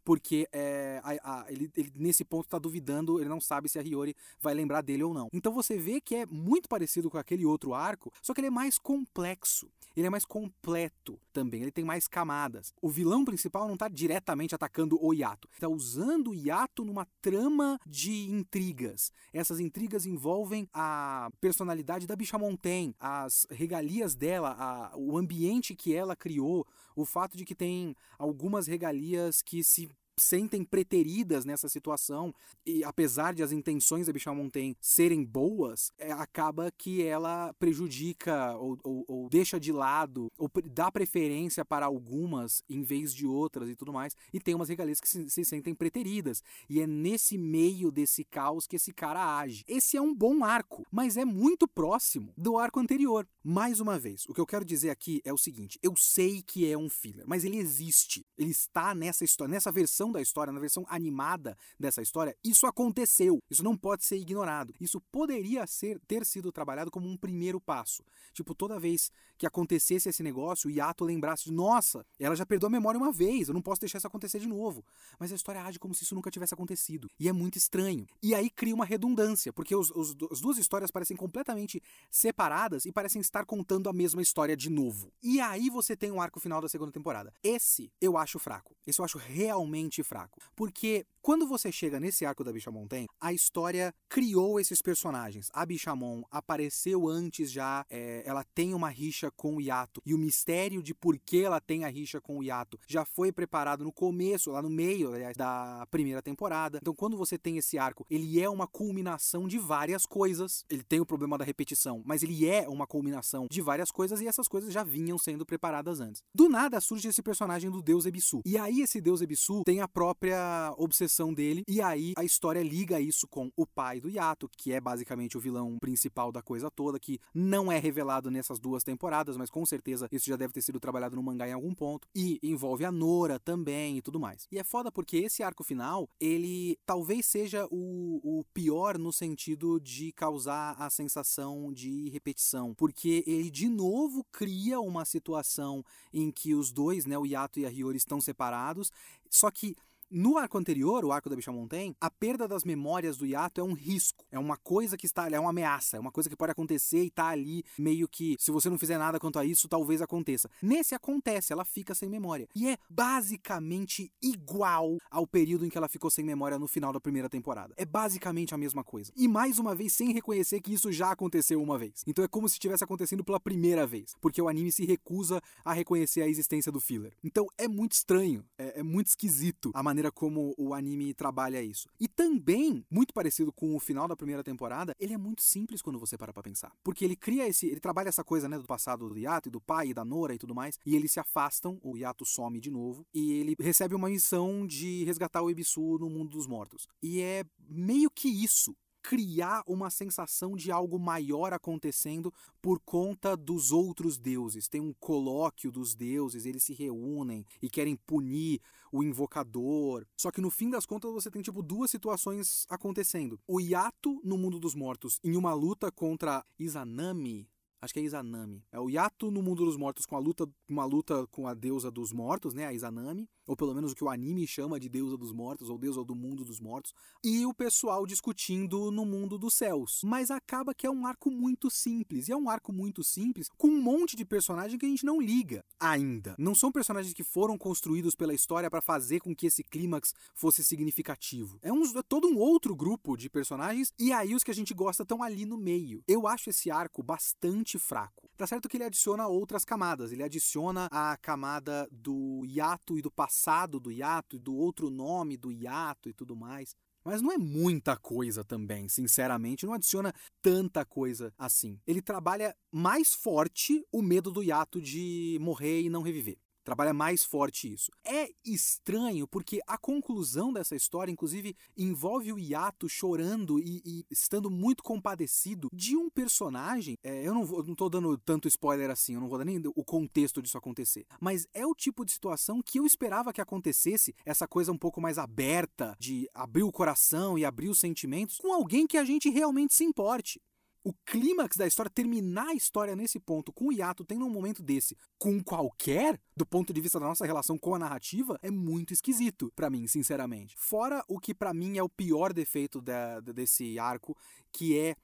porque é, a, a, ele, ele, nesse ponto está duvidando, ele não sabe se a Hiyori vai lembrar dele ou não. Então você vê que é muito parecido com aquele outro arco, só que ele é mais complexo, ele é mais completo também, ele tem mais camadas. O vilão principal não está diretamente atacando o Yato, está usando o Yato numa trama de intrigas. Essas intrigas envolvem a personalidade da Bicha Montaigne, as regalias dela, a, o ambiente que ela criou, o fato de que tem algumas regalias que se sentem preteridas nessa situação e apesar de as intenções da Bichamonten serem boas, é, acaba que ela prejudica ou, ou, ou, deixa de lado ou dá preferência para algumas em vez de outras e tudo mais. E tem umas regalias que se, se sentem preteridas e é nesse meio desse caos que esse cara age. Esse é um bom arco, mas é muito próximo do arco anterior. Mais uma vez, o que eu quero dizer aqui é o seguinte: eu sei que é um filler, mas ele existe. Ele está nessa história, nessa versão versão da história, na versão animada dessa história, isso aconteceu. Isso não pode ser ignorado. Isso poderia ser ter sido trabalhado como um primeiro passo. Tipo, toda vez que acontecesse esse negócio, o Yato lembrasse de, nossa, ela já perdeu a memória uma vez, eu não posso deixar isso acontecer de novo. Mas a história age como se isso nunca tivesse acontecido. E é muito estranho. E aí cria uma redundância, porque os, os, as duas histórias parecem completamente separadas e parecem estar contando a mesma história de novo. E aí você tem o arco final da segunda temporada. Esse eu acho fraco. Esse eu acho realmente fraco. Porque quando você chega nesse arco da Bichamon a história criou esses personagens. A Bichamon apareceu antes já, é, ela tem uma rixa com o Yato. E o mistério de por que ela tem a rixa com o Yato já foi preparado no começo, lá no meio, aliás, da primeira temporada. Então, quando você tem esse arco, ele é uma culminação de várias coisas. Ele tem o problema da repetição, mas ele é uma culminação de várias coisas e essas coisas já vinham sendo preparadas antes. Do nada surge esse personagem do deus Ebisu. E aí esse deus Ebisu tem a própria obsessão dele e aí a história liga isso com o pai do Yato, que é basicamente o vilão principal da coisa toda, que não é revelado nessas duas temporadas, mas com certeza isso já deve ter sido trabalhado no mangá em algum ponto. E envolve a Nora também e tudo mais. E é foda porque esse arco final, ele talvez seja o, o pior no sentido de causar a sensação de repetição, porque ele de novo cria uma situação em que os dois, né, o Yato e a Hiyori estão separados, só que no arco anterior, o arco da Bichamonten, a perda das memórias do Yato é um risco, é uma coisa que está ali, é uma ameaça, é uma coisa que pode acontecer e tá ali meio que, se você não fizer nada quanto a isso, talvez aconteça. Nesse acontece, ela fica sem memória. E é basicamente igual ao período em que ela ficou sem memória no final da primeira temporada. É basicamente a mesma coisa. E mais uma vez, sem reconhecer que isso já aconteceu uma vez. Então é como se estivesse acontecendo pela primeira vez, porque o anime se recusa a reconhecer a existência do filler. Então é muito estranho, é, é muito esquisito a maneira maneira como o anime trabalha isso. E também, muito parecido com o final da primeira temporada, ele é muito simples quando você para pra pensar. Porque ele cria esse. Ele trabalha essa coisa, né, do passado do Yato e do pai e da Nora e tudo mais. E eles se afastam, o Yato some de novo. E ele recebe uma missão de resgatar o Ebisu no mundo dos mortos. E é meio que isso criar uma sensação de algo maior acontecendo por conta dos outros deuses. Tem um colóquio dos deuses, eles se reúnem e querem punir o invocador. Só que no fim das contas você tem tipo duas situações acontecendo. O Yato no mundo dos mortos em uma luta contra Izanami, Acho que é Izanami. É o Yato no mundo dos mortos com a luta, uma luta com a deusa dos mortos, né, a Izanami, ou pelo menos o que o anime chama de deusa dos mortos ou deusa do mundo dos mortos, e o pessoal discutindo no mundo dos céus. Mas acaba que é um arco muito simples, e é um arco muito simples com um monte de personagem que a gente não liga ainda. Não são personagens que foram construídos pela história para fazer com que esse clímax fosse significativo. É, um, é todo um outro grupo de personagens e aí os que a gente gosta estão ali no meio. Eu acho esse arco bastante fraco. Tá certo que ele adiciona outras camadas, ele adiciona a camada do hiato e do passado do hiato e do outro nome do hiato e tudo mais. Mas não é muita coisa também, sinceramente, não adiciona tanta coisa assim. Ele trabalha mais forte o medo do hiato de morrer e não reviver. Trabalha mais forte isso. É estranho porque a conclusão dessa história, inclusive, envolve o Yato chorando e, e estando muito compadecido de um personagem. É, eu não, vou, não tô dando tanto spoiler assim, eu não vou dar nem o contexto disso acontecer. Mas é o tipo de situação que eu esperava que acontecesse, essa coisa um pouco mais aberta, de abrir o coração e abrir os sentimentos, com alguém que a gente realmente se importe o clímax da história, terminar a história nesse ponto, com o hiato tendo um momento desse, com qualquer, do ponto de vista da nossa relação com a narrativa, é muito esquisito para mim, sinceramente. Fora o que para mim é o pior defeito da, desse arco, que é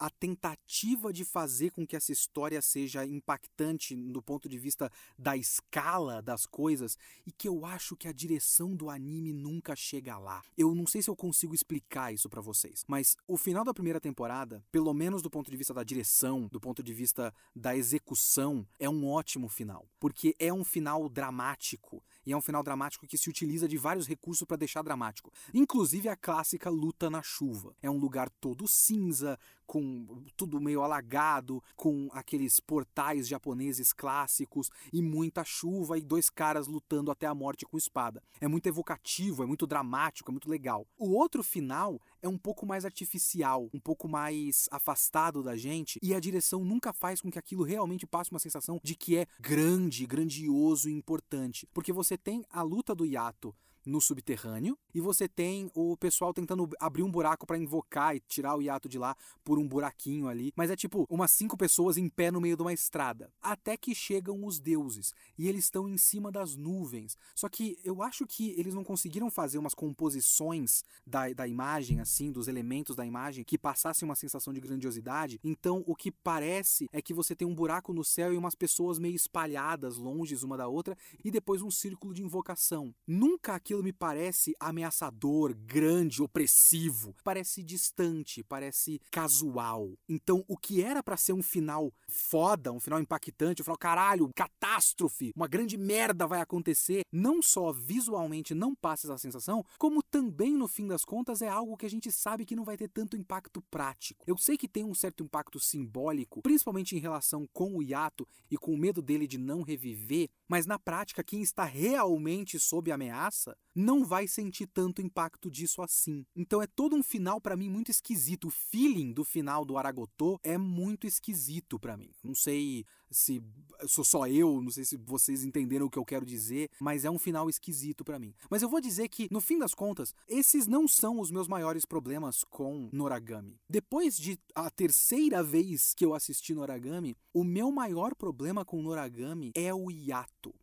a tentativa de fazer com que essa história seja impactante do ponto de vista da escala das coisas e que eu acho que a direção do anime nunca chega lá. Eu não sei se eu consigo explicar isso para vocês, mas o final da primeira temporada, pelo menos do ponto de vista da direção, do ponto de vista da execução, é um ótimo final, porque é um final dramático e é um final dramático que se utiliza de vários recursos para deixar dramático, inclusive a clássica luta na chuva. É um lugar todo cinza, com tudo meio alagado, com aqueles portais japoneses clássicos e muita chuva e dois caras lutando até a morte com espada. É muito evocativo, é muito dramático, é muito legal. O outro final é um pouco mais artificial, um pouco mais afastado da gente e a direção nunca faz com que aquilo realmente passe uma sensação de que é grande, grandioso e importante, porque você tem a luta do Yato no subterrâneo e você tem o pessoal tentando abrir um buraco para invocar e tirar o Yato de lá por um buraquinho ali. Mas é tipo umas cinco pessoas em pé no meio de uma estrada. Até que chegam os deuses e eles estão em cima das nuvens. Só que eu acho que eles não conseguiram fazer umas composições da, da imagem, assim, dos elementos da imagem, que passassem uma sensação de grandiosidade. Então o que parece é que você tem um buraco no céu e umas pessoas meio espalhadas, longe uma da outra, e depois um círculo de invocação. Nunca aquilo me parece ameaçador, grande, opressivo. Parece distante, parece casual. Então, o que era para ser um final foda, um final impactante, eu falo, caralho, catástrofe, uma grande merda vai acontecer, não só visualmente não passa essa sensação, como também no fim das contas é algo que a gente sabe que não vai ter tanto impacto prático. Eu sei que tem um certo impacto simbólico, principalmente em relação com o Yato e com o medo dele de não reviver, mas na prática quem está realmente sob ameaça não vai sentir tanto impacto disso assim. Então é todo um final para mim muito esquisito. O feeling do final do Aragotô é muito esquisito para mim. Não sei se sou só eu, não sei se vocês entenderam o que eu quero dizer, mas é um final esquisito para mim. Mas eu vou dizer que, no fim das contas, esses não são os meus maiores problemas com Noragami. Depois de a terceira vez que eu assisti Noragami, o meu maior problema com Noragami é o hiato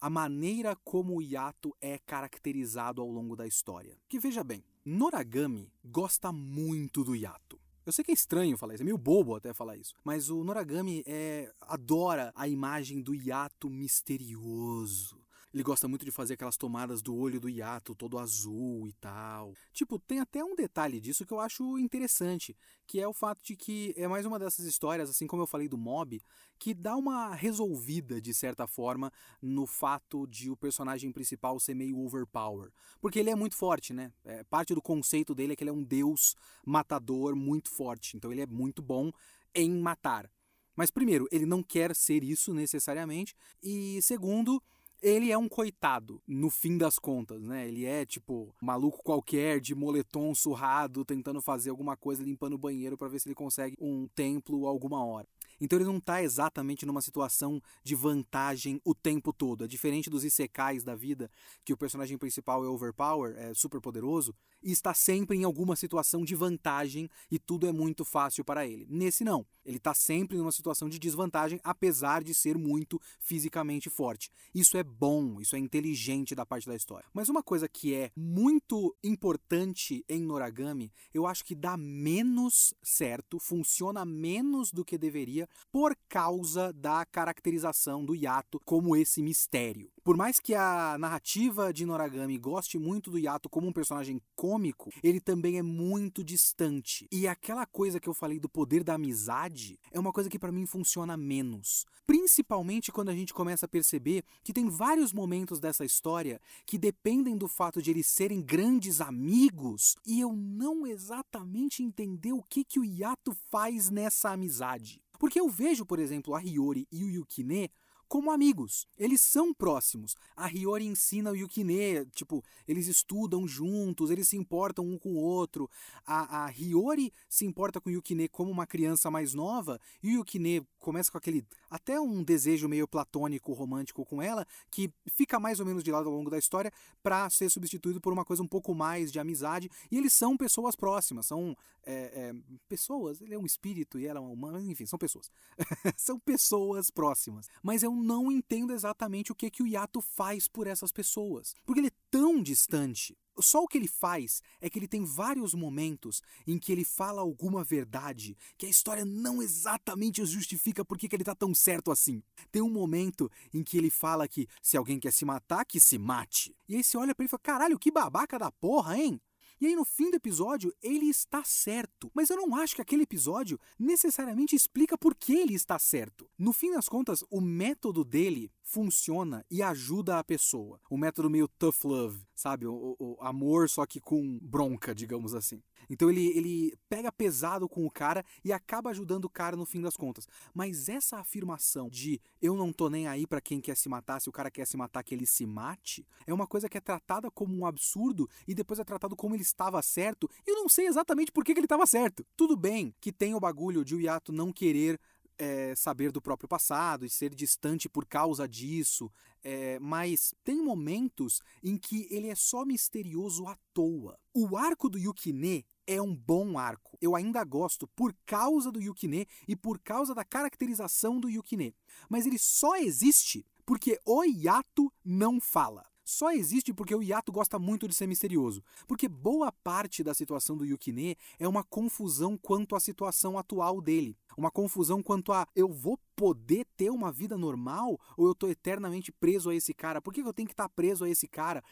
a maneira como o Yato é caracterizado ao longo da história. Que veja bem, Noragami gosta muito do Yato. Eu sei que é estranho falar isso, é meio bobo até falar isso, mas o Noragami é, adora a imagem do hiato misterioso, ele gosta muito de fazer aquelas tomadas do olho do hiato todo azul e tal. Tipo, tem até um detalhe disso que eu acho interessante, que é o fato de que é mais uma dessas histórias, assim como eu falei do Mob, que dá uma resolvida de certa forma no fato de o personagem principal ser meio overpower, porque ele é muito forte, né? É, parte do conceito dele é que ele é um deus matador muito forte, então ele é muito bom em matar. Mas primeiro, ele não quer ser isso necessariamente, e segundo, ele é um coitado, no fim das contas, né? Ele é tipo maluco qualquer de moletom surrado, tentando fazer alguma coisa, limpando o banheiro para ver se ele consegue um templo alguma hora. Então ele não está exatamente numa situação de vantagem o tempo todo. É diferente dos isekais da vida, que o personagem principal é overpower, é super poderoso, e está sempre em alguma situação de vantagem e tudo é muito fácil para ele. Nesse não. Ele está sempre numa situação de desvantagem, apesar de ser muito fisicamente forte. Isso é bom, isso é inteligente da parte da história. Mas uma coisa que é muito importante em Noragami, eu acho que dá menos certo, funciona menos do que deveria por causa da caracterização do Yato como esse mistério. Por mais que a narrativa de Noragami goste muito do Yato como um personagem cômico, ele também é muito distante. E aquela coisa que eu falei do poder da amizade é uma coisa que para mim funciona menos. Principalmente quando a gente começa a perceber que tem vários momentos dessa história que dependem do fato de eles serem grandes amigos e eu não exatamente entender o que, que o Yato faz nessa amizade. Porque eu vejo, por exemplo, a Hiyori e o Yukine como amigos. Eles são próximos. A Hiyori ensina o Yukine, tipo, eles estudam juntos, eles se importam um com o outro. A, a Hiyori se importa com o Yukine como uma criança mais nova, e o Yukine começa com aquele até um desejo meio platônico, romântico com ela, que fica mais ou menos de lado ao longo da história para ser substituído por uma coisa um pouco mais de amizade. E eles são pessoas próximas, são é, é, pessoas. Ele é um espírito e ela é uma humana, enfim, são pessoas. [LAUGHS] são pessoas próximas. Mas eu não entendo exatamente o que, que o Yato faz por essas pessoas. Porque ele é tão distante. Só o que ele faz é que ele tem vários momentos em que ele fala alguma verdade que a história não exatamente justifica porque que ele tá tão certo assim. Tem um momento em que ele fala que se alguém quer se matar, que se mate. E aí você olha para ele e fala: caralho, que babaca da porra, hein? E aí, no fim do episódio, ele está certo. Mas eu não acho que aquele episódio necessariamente explica por que ele está certo. No fim das contas, o método dele funciona e ajuda a pessoa. O método meio tough love, sabe? O, o, o amor, só que com bronca, digamos assim. Então ele, ele pega pesado com o cara e acaba ajudando o cara no fim das contas. Mas essa afirmação de eu não tô nem aí para quem quer se matar, se o cara quer se matar, que ele se mate, é uma coisa que é tratada como um absurdo e depois é tratado como ele estava certo. E eu não sei exatamente por que, que ele estava certo. Tudo bem que tem o bagulho de o Yato não querer é, saber do próprio passado e ser distante por causa disso, é, mas tem momentos em que ele é só misterioso à toa. O arco do Yukine é um bom arco. Eu ainda gosto por causa do Yukine e por causa da caracterização do Yukine. Mas ele só existe porque o Yato não fala só existe porque o Yato gosta muito de ser misterioso. Porque boa parte da situação do Yukine é uma confusão quanto à situação atual dele. Uma confusão quanto a eu vou poder ter uma vida normal ou eu tô eternamente preso a esse cara? Por que eu tenho que estar preso a esse cara?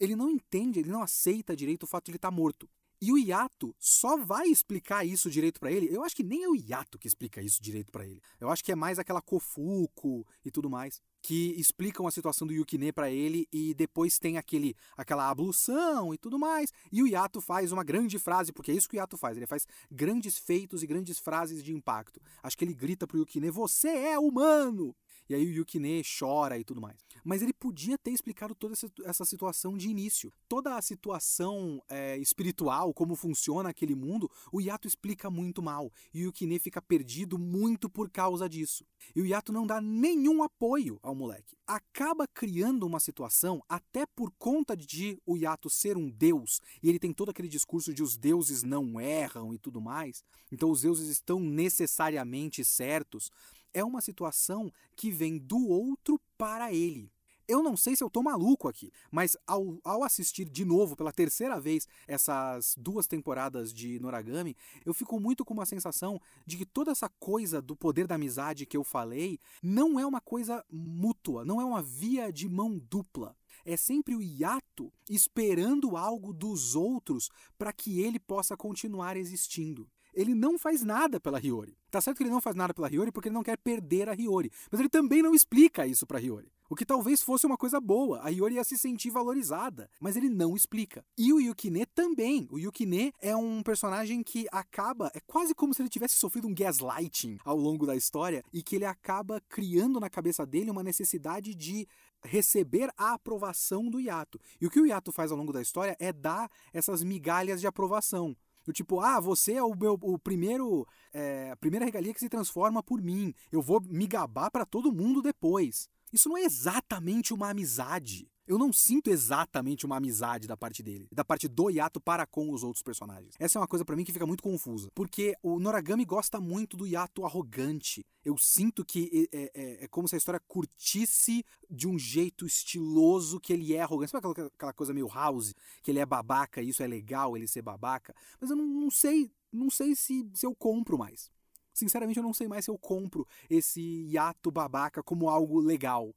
Ele não entende, ele não aceita direito o fato de ele estar morto. E o Yato só vai explicar isso direito para ele. Eu acho que nem é o Yato que explica isso direito para ele. Eu acho que é mais aquela Kofuko e tudo mais que explicam a situação do Yukine para ele e depois tem aquele aquela ablução e tudo mais. E o Yato faz uma grande frase, porque é isso que o Yato faz, ele faz grandes feitos e grandes frases de impacto. Acho que ele grita pro Yukine: "Você é humano!" E aí o Yukine chora e tudo mais. Mas ele podia ter explicado toda essa situação de início. Toda a situação é, espiritual, como funciona aquele mundo, o Yato explica muito mal. E o Yukine fica perdido muito por causa disso. E o Yato não dá nenhum apoio ao moleque. Acaba criando uma situação, até por conta de o Yato ser um deus, e ele tem todo aquele discurso de os deuses não erram e tudo mais, então os deuses estão necessariamente certos é uma situação que vem do outro para ele. Eu não sei se eu tô maluco aqui, mas ao, ao assistir de novo pela terceira vez essas duas temporadas de Noragami, eu fico muito com uma sensação de que toda essa coisa do poder da amizade que eu falei não é uma coisa mútua, não é uma via de mão dupla. É sempre o hiato esperando algo dos outros para que ele possa continuar existindo ele não faz nada pela Hiyori. Tá certo que ele não faz nada pela Hiyori porque ele não quer perder a Hiyori, mas ele também não explica isso pra Hiyori. O que talvez fosse uma coisa boa, a Hiyori ia se sentir valorizada, mas ele não explica. E o Yukine também. O Yukine é um personagem que acaba, é quase como se ele tivesse sofrido um gaslighting ao longo da história e que ele acaba criando na cabeça dele uma necessidade de receber a aprovação do Yato. E o que o Yato faz ao longo da história é dar essas migalhas de aprovação. Do tipo, ah, você é o meu o primeiro, é, a primeira regalia que se transforma por mim. Eu vou me gabar para todo mundo depois. Isso não é exatamente uma amizade. Eu não sinto exatamente uma amizade da parte dele, da parte do Yato para com os outros personagens. Essa é uma coisa para mim que fica muito confusa, porque o Noragami gosta muito do Yato arrogante. Eu sinto que é, é, é como se a história curtisse de um jeito estiloso que ele é arrogante. Sabe aquela, aquela coisa meio house, que ele é babaca e isso é legal ele ser babaca? Mas eu não, não sei, não sei se, se eu compro mais. Sinceramente, eu não sei mais se eu compro esse hiato babaca como algo legal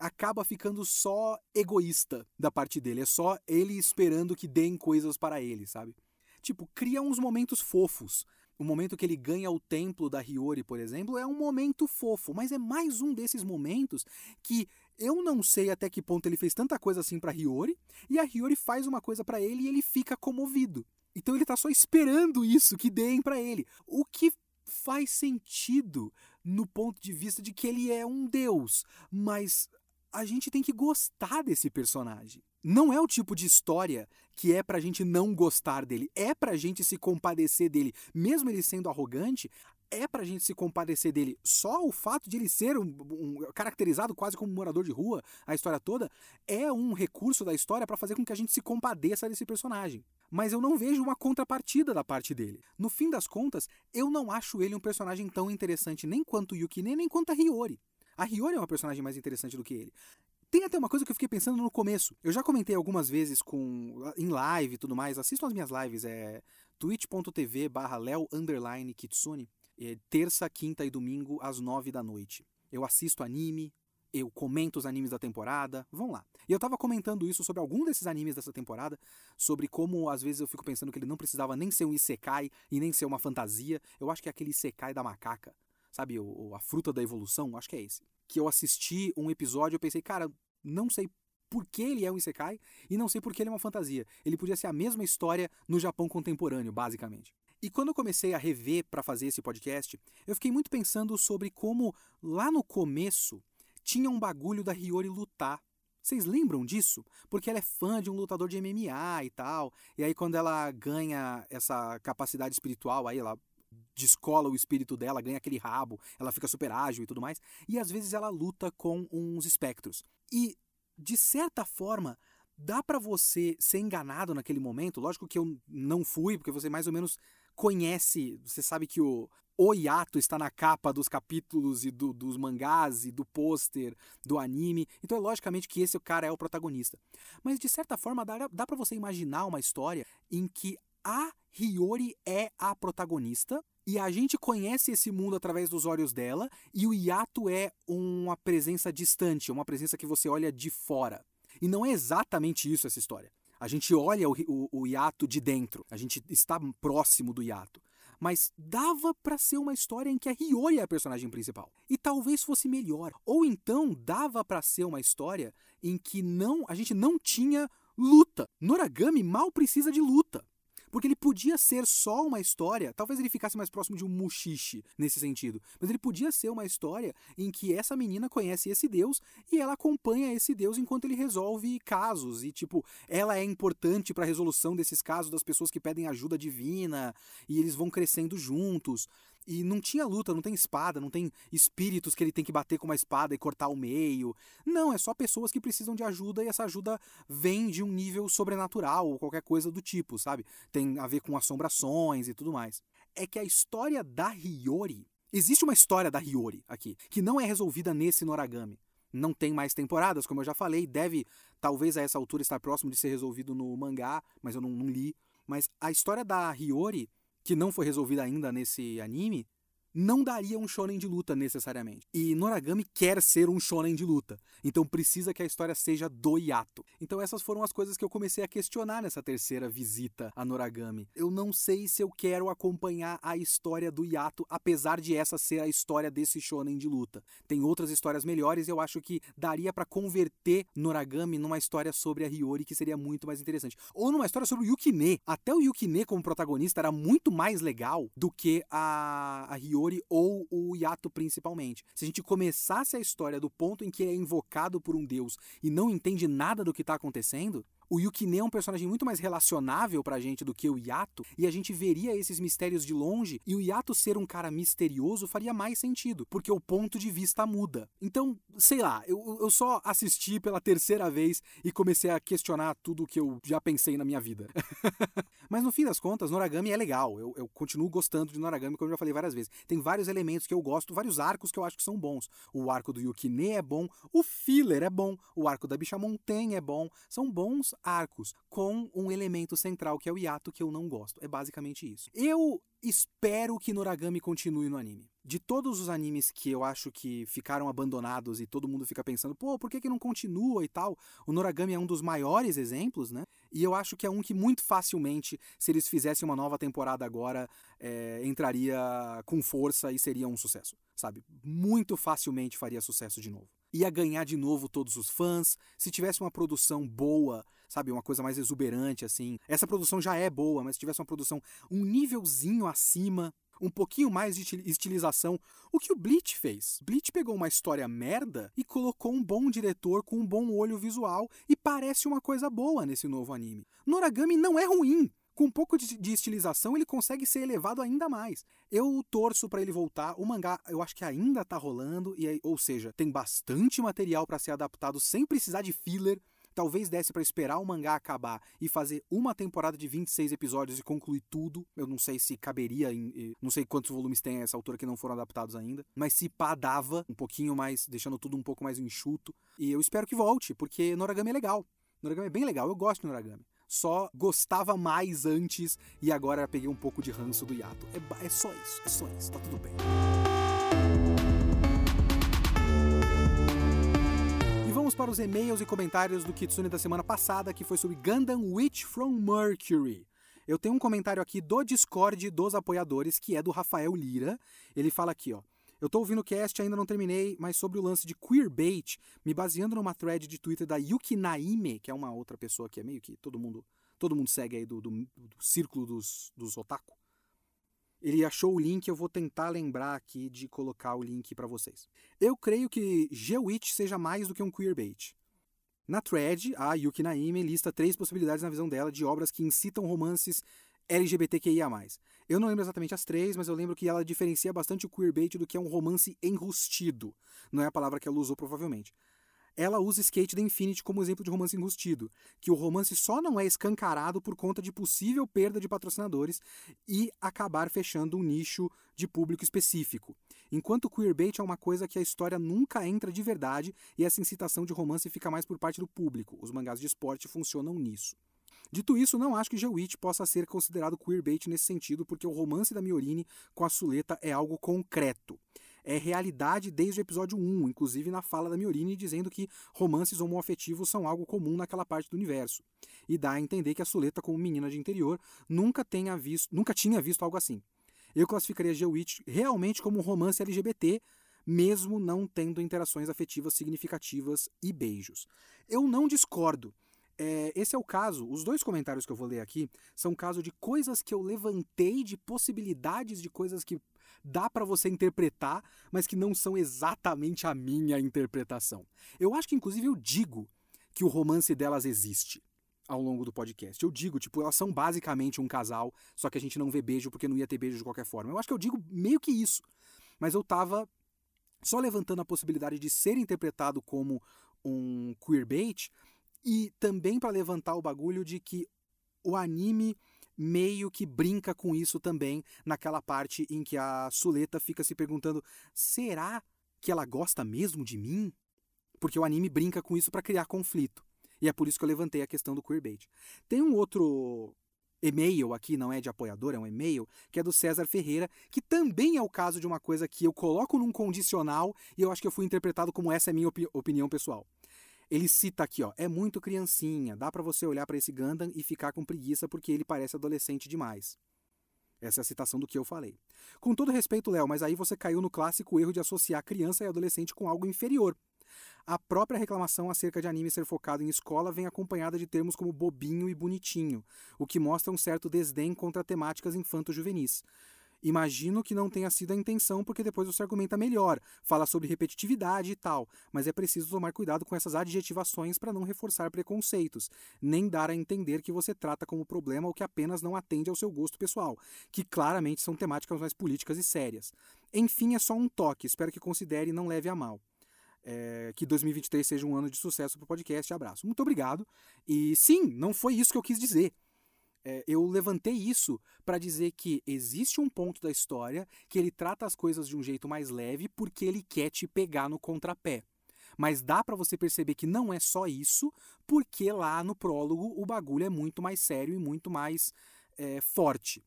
acaba ficando só egoísta da parte dele. É só ele esperando que deem coisas para ele, sabe? Tipo, cria uns momentos fofos. O momento que ele ganha o templo da Hiyori, por exemplo, é um momento fofo, mas é mais um desses momentos que eu não sei até que ponto ele fez tanta coisa assim para Hiyori, e a Hiyori faz uma coisa para ele e ele fica comovido. Então ele tá só esperando isso que deem para ele. O que faz sentido no ponto de vista de que ele é um deus, mas a gente tem que gostar desse personagem. Não é o tipo de história que é pra gente não gostar dele, é pra gente se compadecer dele. Mesmo ele sendo arrogante, é pra gente se compadecer dele. Só o fato de ele ser um, um, caracterizado quase como morador de rua, a história toda, é um recurso da história para fazer com que a gente se compadeça desse personagem. Mas eu não vejo uma contrapartida da parte dele. No fim das contas, eu não acho ele um personagem tão interessante nem quanto Yukine, nem quanto a Hiyori. A Hiyori é uma personagem mais interessante do que ele. Tem até uma coisa que eu fiquei pensando no começo. Eu já comentei algumas vezes com em live e tudo mais. Assistam as minhas lives, é twitch.tv barra Leo Kitsune. É terça, quinta e domingo às nove da noite. Eu assisto anime, eu comento os animes da temporada. Vão lá. E eu tava comentando isso sobre algum desses animes dessa temporada, sobre como às vezes eu fico pensando que ele não precisava nem ser um isekai e nem ser uma fantasia. Eu acho que é aquele isekai da macaca sabe, o, a fruta da evolução, acho que é esse. Que eu assisti um episódio e pensei, cara, não sei por que ele é um Isekai e não sei por que ele é uma fantasia. Ele podia ser a mesma história no Japão contemporâneo, basicamente. E quando eu comecei a rever para fazer esse podcast, eu fiquei muito pensando sobre como lá no começo tinha um bagulho da Hiyori lutar. Vocês lembram disso? Porque ela é fã de um lutador de MMA e tal. E aí quando ela ganha essa capacidade espiritual aí, ela descola o espírito dela, ganha aquele rabo, ela fica super ágil e tudo mais. E às vezes ela luta com uns espectros. E, de certa forma, dá para você ser enganado naquele momento. Lógico que eu não fui, porque você mais ou menos conhece, você sabe que o, o está na capa dos capítulos e do, dos mangás e do pôster do anime. Então é logicamente que esse cara é o protagonista. Mas de certa forma dá, dá para você imaginar uma história em que a Hiyori é a protagonista e a gente conhece esse mundo através dos olhos dela e o Yato é uma presença distante, uma presença que você olha de fora. E não é exatamente isso essa história. A gente olha o, o, o hiato de dentro, a gente está próximo do hiato. Mas dava para ser uma história em que a Hiyori é a personagem principal. E talvez fosse melhor. Ou então dava para ser uma história em que não a gente não tinha luta. Noragami mal precisa de luta. Porque ele podia ser só uma história, talvez ele ficasse mais próximo de um Mushishi nesse sentido, mas ele podia ser uma história em que essa menina conhece esse deus e ela acompanha esse deus enquanto ele resolve casos e tipo, ela é importante para a resolução desses casos das pessoas que pedem ajuda divina e eles vão crescendo juntos. E não tinha luta, não tem espada, não tem espíritos que ele tem que bater com uma espada e cortar o meio. Não, é só pessoas que precisam de ajuda e essa ajuda vem de um nível sobrenatural ou qualquer coisa do tipo, sabe? Tem a ver com assombrações e tudo mais. É que a história da Hiyori. Existe uma história da Hiyori aqui, que não é resolvida nesse Noragami. Não tem mais temporadas, como eu já falei, deve, talvez a essa altura, estar próximo de ser resolvido no mangá, mas eu não, não li. Mas a história da Hiyori que não foi resolvida ainda nesse anime, não daria um shonen de luta necessariamente. E Noragami quer ser um shonen de luta, então precisa que a história seja do Yato. Então essas foram as coisas que eu comecei a questionar nessa terceira visita a Noragami. Eu não sei se eu quero acompanhar a história do Yato, apesar de essa ser a história desse shonen de luta. Tem outras histórias melhores e eu acho que daria para converter Noragami numa história sobre a Hiyori que seria muito mais interessante. Ou numa história sobre o Yukine. Até o Yukine como protagonista era muito mais legal do que a, a Hiyori ou o Yato principalmente. Se a gente começasse a história do ponto em que ele é invocado por um deus e não entende nada do que está acontecendo, o Yukine é um personagem muito mais relacionável pra gente do que o Yato, e a gente veria esses mistérios de longe, e o Yato ser um cara misterioso faria mais sentido, porque o ponto de vista muda. Então, sei lá, eu, eu só assisti pela terceira vez e comecei a questionar tudo que eu já pensei na minha vida. [LAUGHS] Mas no fim das contas, Noragami é legal. Eu, eu continuo gostando de Noragami, como eu já falei várias vezes. Tem vários elementos que eu gosto, vários arcos que eu acho que são bons. O arco do Yukine é bom, o filler é bom, o arco da Bicha Montaigne é bom. São bons arcos com um elemento central que é o hiato que eu não gosto. É basicamente isso. Eu espero que Noragami continue no anime. De todos os animes que eu acho que ficaram abandonados e todo mundo fica pensando, pô, por que, que não continua e tal? O Noragami é um dos maiores exemplos, né? E eu acho que é um que muito facilmente, se eles fizessem uma nova temporada agora, é, entraria com força e seria um sucesso, sabe? Muito facilmente faria sucesso de novo. Ia ganhar de novo todos os fãs. Se tivesse uma produção boa, sabe, uma coisa mais exuberante assim. Essa produção já é boa, mas se tivesse uma produção um nívelzinho acima, um pouquinho mais de estilização, o que o Bleach fez. Bleach pegou uma história merda e colocou um bom diretor com um bom olho visual e parece uma coisa boa nesse novo anime. Noragami não é ruim, com um pouco de, de, estilização, ele consegue ser elevado ainda mais. Eu torço para ele voltar. O mangá, eu acho que ainda tá rolando, e ou seja, tem bastante material para ser adaptado sem precisar de filler. Talvez desse para esperar o mangá acabar e fazer uma temporada de 26 episódios e concluir tudo. Eu não sei se caberia, em, não sei quantos volumes tem a essa altura que não foram adaptados ainda. Mas se pá, dava um pouquinho mais, deixando tudo um pouco mais enxuto. E eu espero que volte, porque Noragami é legal. Noragami é bem legal, eu gosto de Noragami. Só gostava mais antes e agora peguei um pouco de ranço do Yato. É, é só isso, é só isso, tá tudo bem. Vamos para os e-mails e comentários do Kitsune da semana passada, que foi sobre Gundam Witch from Mercury. Eu tenho um comentário aqui do Discord dos apoiadores, que é do Rafael Lira. Ele fala aqui, ó. Eu tô ouvindo o cast, ainda não terminei, mas sobre o lance de queerbait, me baseando numa thread de Twitter da Yuki Naime, que é uma outra pessoa que é meio que todo mundo, todo mundo segue aí do, do, do círculo dos, dos otaku. Ele achou o link, eu vou tentar lembrar aqui de colocar o link para vocês. Eu creio que G-Witch seja mais do que um queerbait. Na thread, a Yuki Naime lista três possibilidades na visão dela de obras que incitam romances LGBTQIA+. Eu não lembro exatamente as três, mas eu lembro que ela diferencia bastante o queerbait do que é um romance enrustido. Não é a palavra que ela usou, provavelmente. Ela usa Skate the Infinity como exemplo de romance enrustido, que o romance só não é escancarado por conta de possível perda de patrocinadores e acabar fechando um nicho de público específico. Enquanto queerbait é uma coisa que a história nunca entra de verdade e essa incitação de romance fica mais por parte do público. Os mangás de esporte funcionam nisso. Dito isso, não acho que Geowitch possa ser considerado queerbait nesse sentido, porque o romance da Miorini com a Suleta é algo concreto. É realidade desde o episódio 1, inclusive na fala da Miorini dizendo que romances homoafetivos são algo comum naquela parte do universo. E dá a entender que a Suleta, como menina de interior, nunca, tenha visto, nunca tinha visto algo assim. Eu classificaria Geowitch realmente como um romance LGBT, mesmo não tendo interações afetivas significativas e beijos. Eu não discordo é, esse é o caso. Os dois comentários que eu vou ler aqui são caso de coisas que eu levantei, de possibilidades de coisas que dá para você interpretar, mas que não são exatamente a minha interpretação. Eu acho que, inclusive, eu digo que o romance delas existe ao longo do podcast. Eu digo, tipo, elas são basicamente um casal, só que a gente não vê beijo porque não ia ter beijo de qualquer forma. Eu acho que eu digo meio que isso. Mas eu tava só levantando a possibilidade de ser interpretado como um queerbait e também para levantar o bagulho de que o anime meio que brinca com isso também, naquela parte em que a Suleta fica se perguntando: será que ela gosta mesmo de mim? Porque o anime brinca com isso para criar conflito. E é por isso que eu levantei a questão do queerbait. Tem um outro e-mail aqui, não é de apoiador, é um e-mail, que é do César Ferreira, que também é o caso de uma coisa que eu coloco num condicional e eu acho que eu fui interpretado como essa é a minha opi opinião pessoal. Ele cita aqui, ó, é muito criancinha, dá para você olhar para esse Gundam e ficar com preguiça porque ele parece adolescente demais. Essa é a citação do que eu falei. Com todo respeito, Léo, mas aí você caiu no clássico erro de associar criança e adolescente com algo inferior. A própria reclamação acerca de anime ser focado em escola vem acompanhada de termos como bobinho e bonitinho, o que mostra um certo desdém contra temáticas infanto-juvenis. Imagino que não tenha sido a intenção, porque depois você argumenta melhor, fala sobre repetitividade e tal, mas é preciso tomar cuidado com essas adjetivações para não reforçar preconceitos, nem dar a entender que você trata como problema o que apenas não atende ao seu gosto pessoal, que claramente são temáticas mais políticas e sérias. Enfim, é só um toque, espero que considere e não leve a mal. É, que 2023 seja um ano de sucesso para o podcast. Abraço. Muito obrigado. E sim, não foi isso que eu quis dizer é, eu levantei isso para dizer que existe um ponto da história que ele trata as coisas de um jeito mais leve porque ele quer te pegar no contrapé. Mas dá para você perceber que não é só isso, porque lá no prólogo o bagulho é muito mais sério e muito mais é, forte.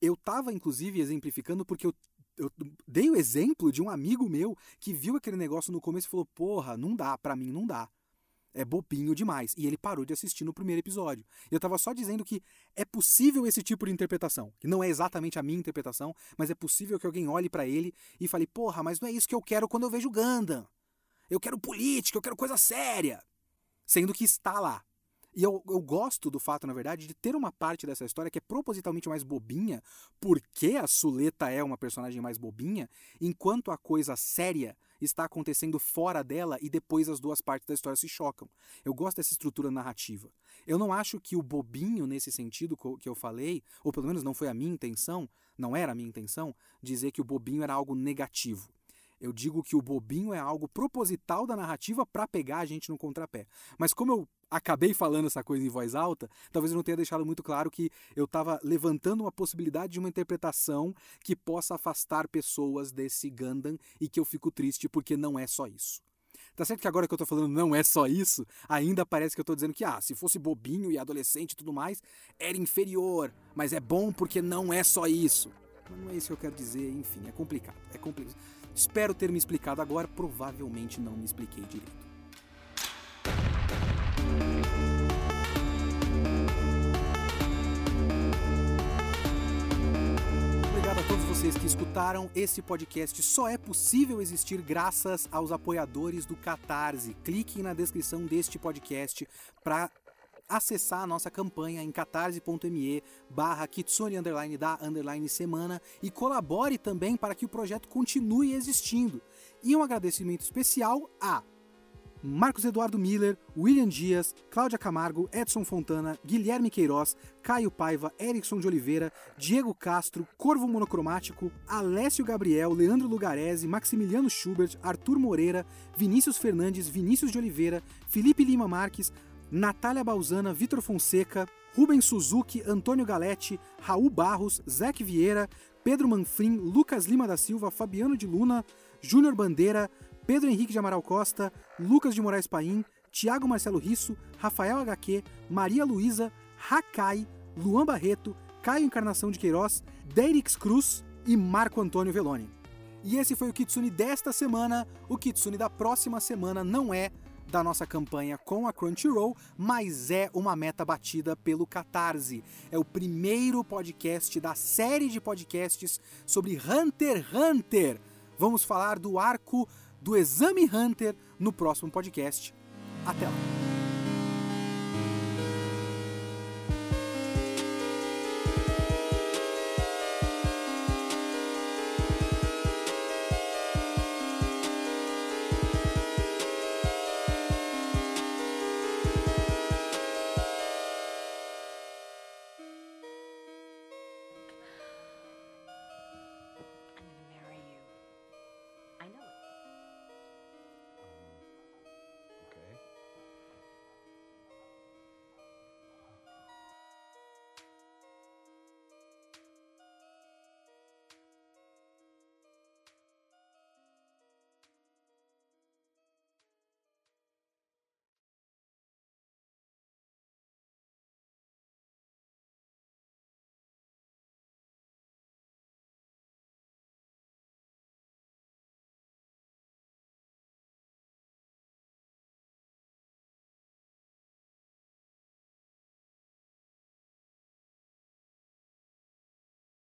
Eu estava inclusive exemplificando porque eu, eu dei o exemplo de um amigo meu que viu aquele negócio no começo e falou: Porra, não dá, para mim não dá é bobinho demais. E ele parou de assistir no primeiro episódio. Eu estava só dizendo que é possível esse tipo de interpretação. Que não é exatamente a minha interpretação, mas é possível que alguém olhe para ele e fale: porra, mas não é isso que eu quero quando eu vejo Gundam. Eu quero política, eu quero coisa séria. Sendo que está lá. E eu, eu gosto do fato, na verdade, de ter uma parte dessa história que é propositalmente mais bobinha, porque a Suleta é uma personagem mais bobinha, enquanto a coisa séria está acontecendo fora dela e depois as duas partes da história se chocam. Eu gosto dessa estrutura narrativa. Eu não acho que o bobinho, nesse sentido que eu falei, ou pelo menos não foi a minha intenção, não era a minha intenção, dizer que o bobinho era algo negativo. Eu digo que o bobinho é algo proposital da narrativa para pegar a gente no contrapé. Mas como eu acabei falando essa coisa em voz alta, talvez eu não tenha deixado muito claro que eu estava levantando uma possibilidade de uma interpretação que possa afastar pessoas desse Gundam e que eu fico triste porque não é só isso. Tá certo que agora que eu tô falando não é só isso, ainda parece que eu tô dizendo que, ah, se fosse bobinho e adolescente e tudo mais, era inferior, mas é bom porque não é só isso. Não é isso que eu quero dizer, enfim, é complicado, é complicado. Espero ter me explicado agora, provavelmente não me expliquei direito. Vocês que escutaram. Esse podcast só é possível existir graças aos apoiadores do Catarse. Clique na descrição deste podcast para acessar a nossa campanha em catarse.me barra kitsune underline da underline semana e colabore também para que o projeto continue existindo. E um agradecimento especial a Marcos Eduardo Miller, William Dias, Cláudia Camargo, Edson Fontana, Guilherme Queiroz, Caio Paiva, Erickson de Oliveira, Diego Castro, Corvo Monocromático, Alessio Gabriel, Leandro Lugarese, Maximiliano Schubert, Arthur Moreira, Vinícius Fernandes, Vinícius de Oliveira, Felipe Lima Marques, Natália Balzana, Vitor Fonseca, Rubens Suzuki, Antônio Galete, Raul Barros, Zeke Vieira, Pedro Manfrim, Lucas Lima da Silva, Fabiano de Luna, Júnior Bandeira, Pedro Henrique de Amaral Costa, Lucas de Moraes Paim, Tiago Marcelo Risso, Rafael HQ, Maria Luísa, Hakai, Luan Barreto, Caio Encarnação de Queiroz, Derix Cruz e Marco Antônio Veloni. E esse foi o Kitsune desta semana. O Kitsune da próxima semana não é da nossa campanha com a Crunchyroll, mas é uma meta batida pelo Catarse. É o primeiro podcast da série de podcasts sobre Hunter x Hunter. Vamos falar do arco do Exame Hunter no próximo podcast. Até lá!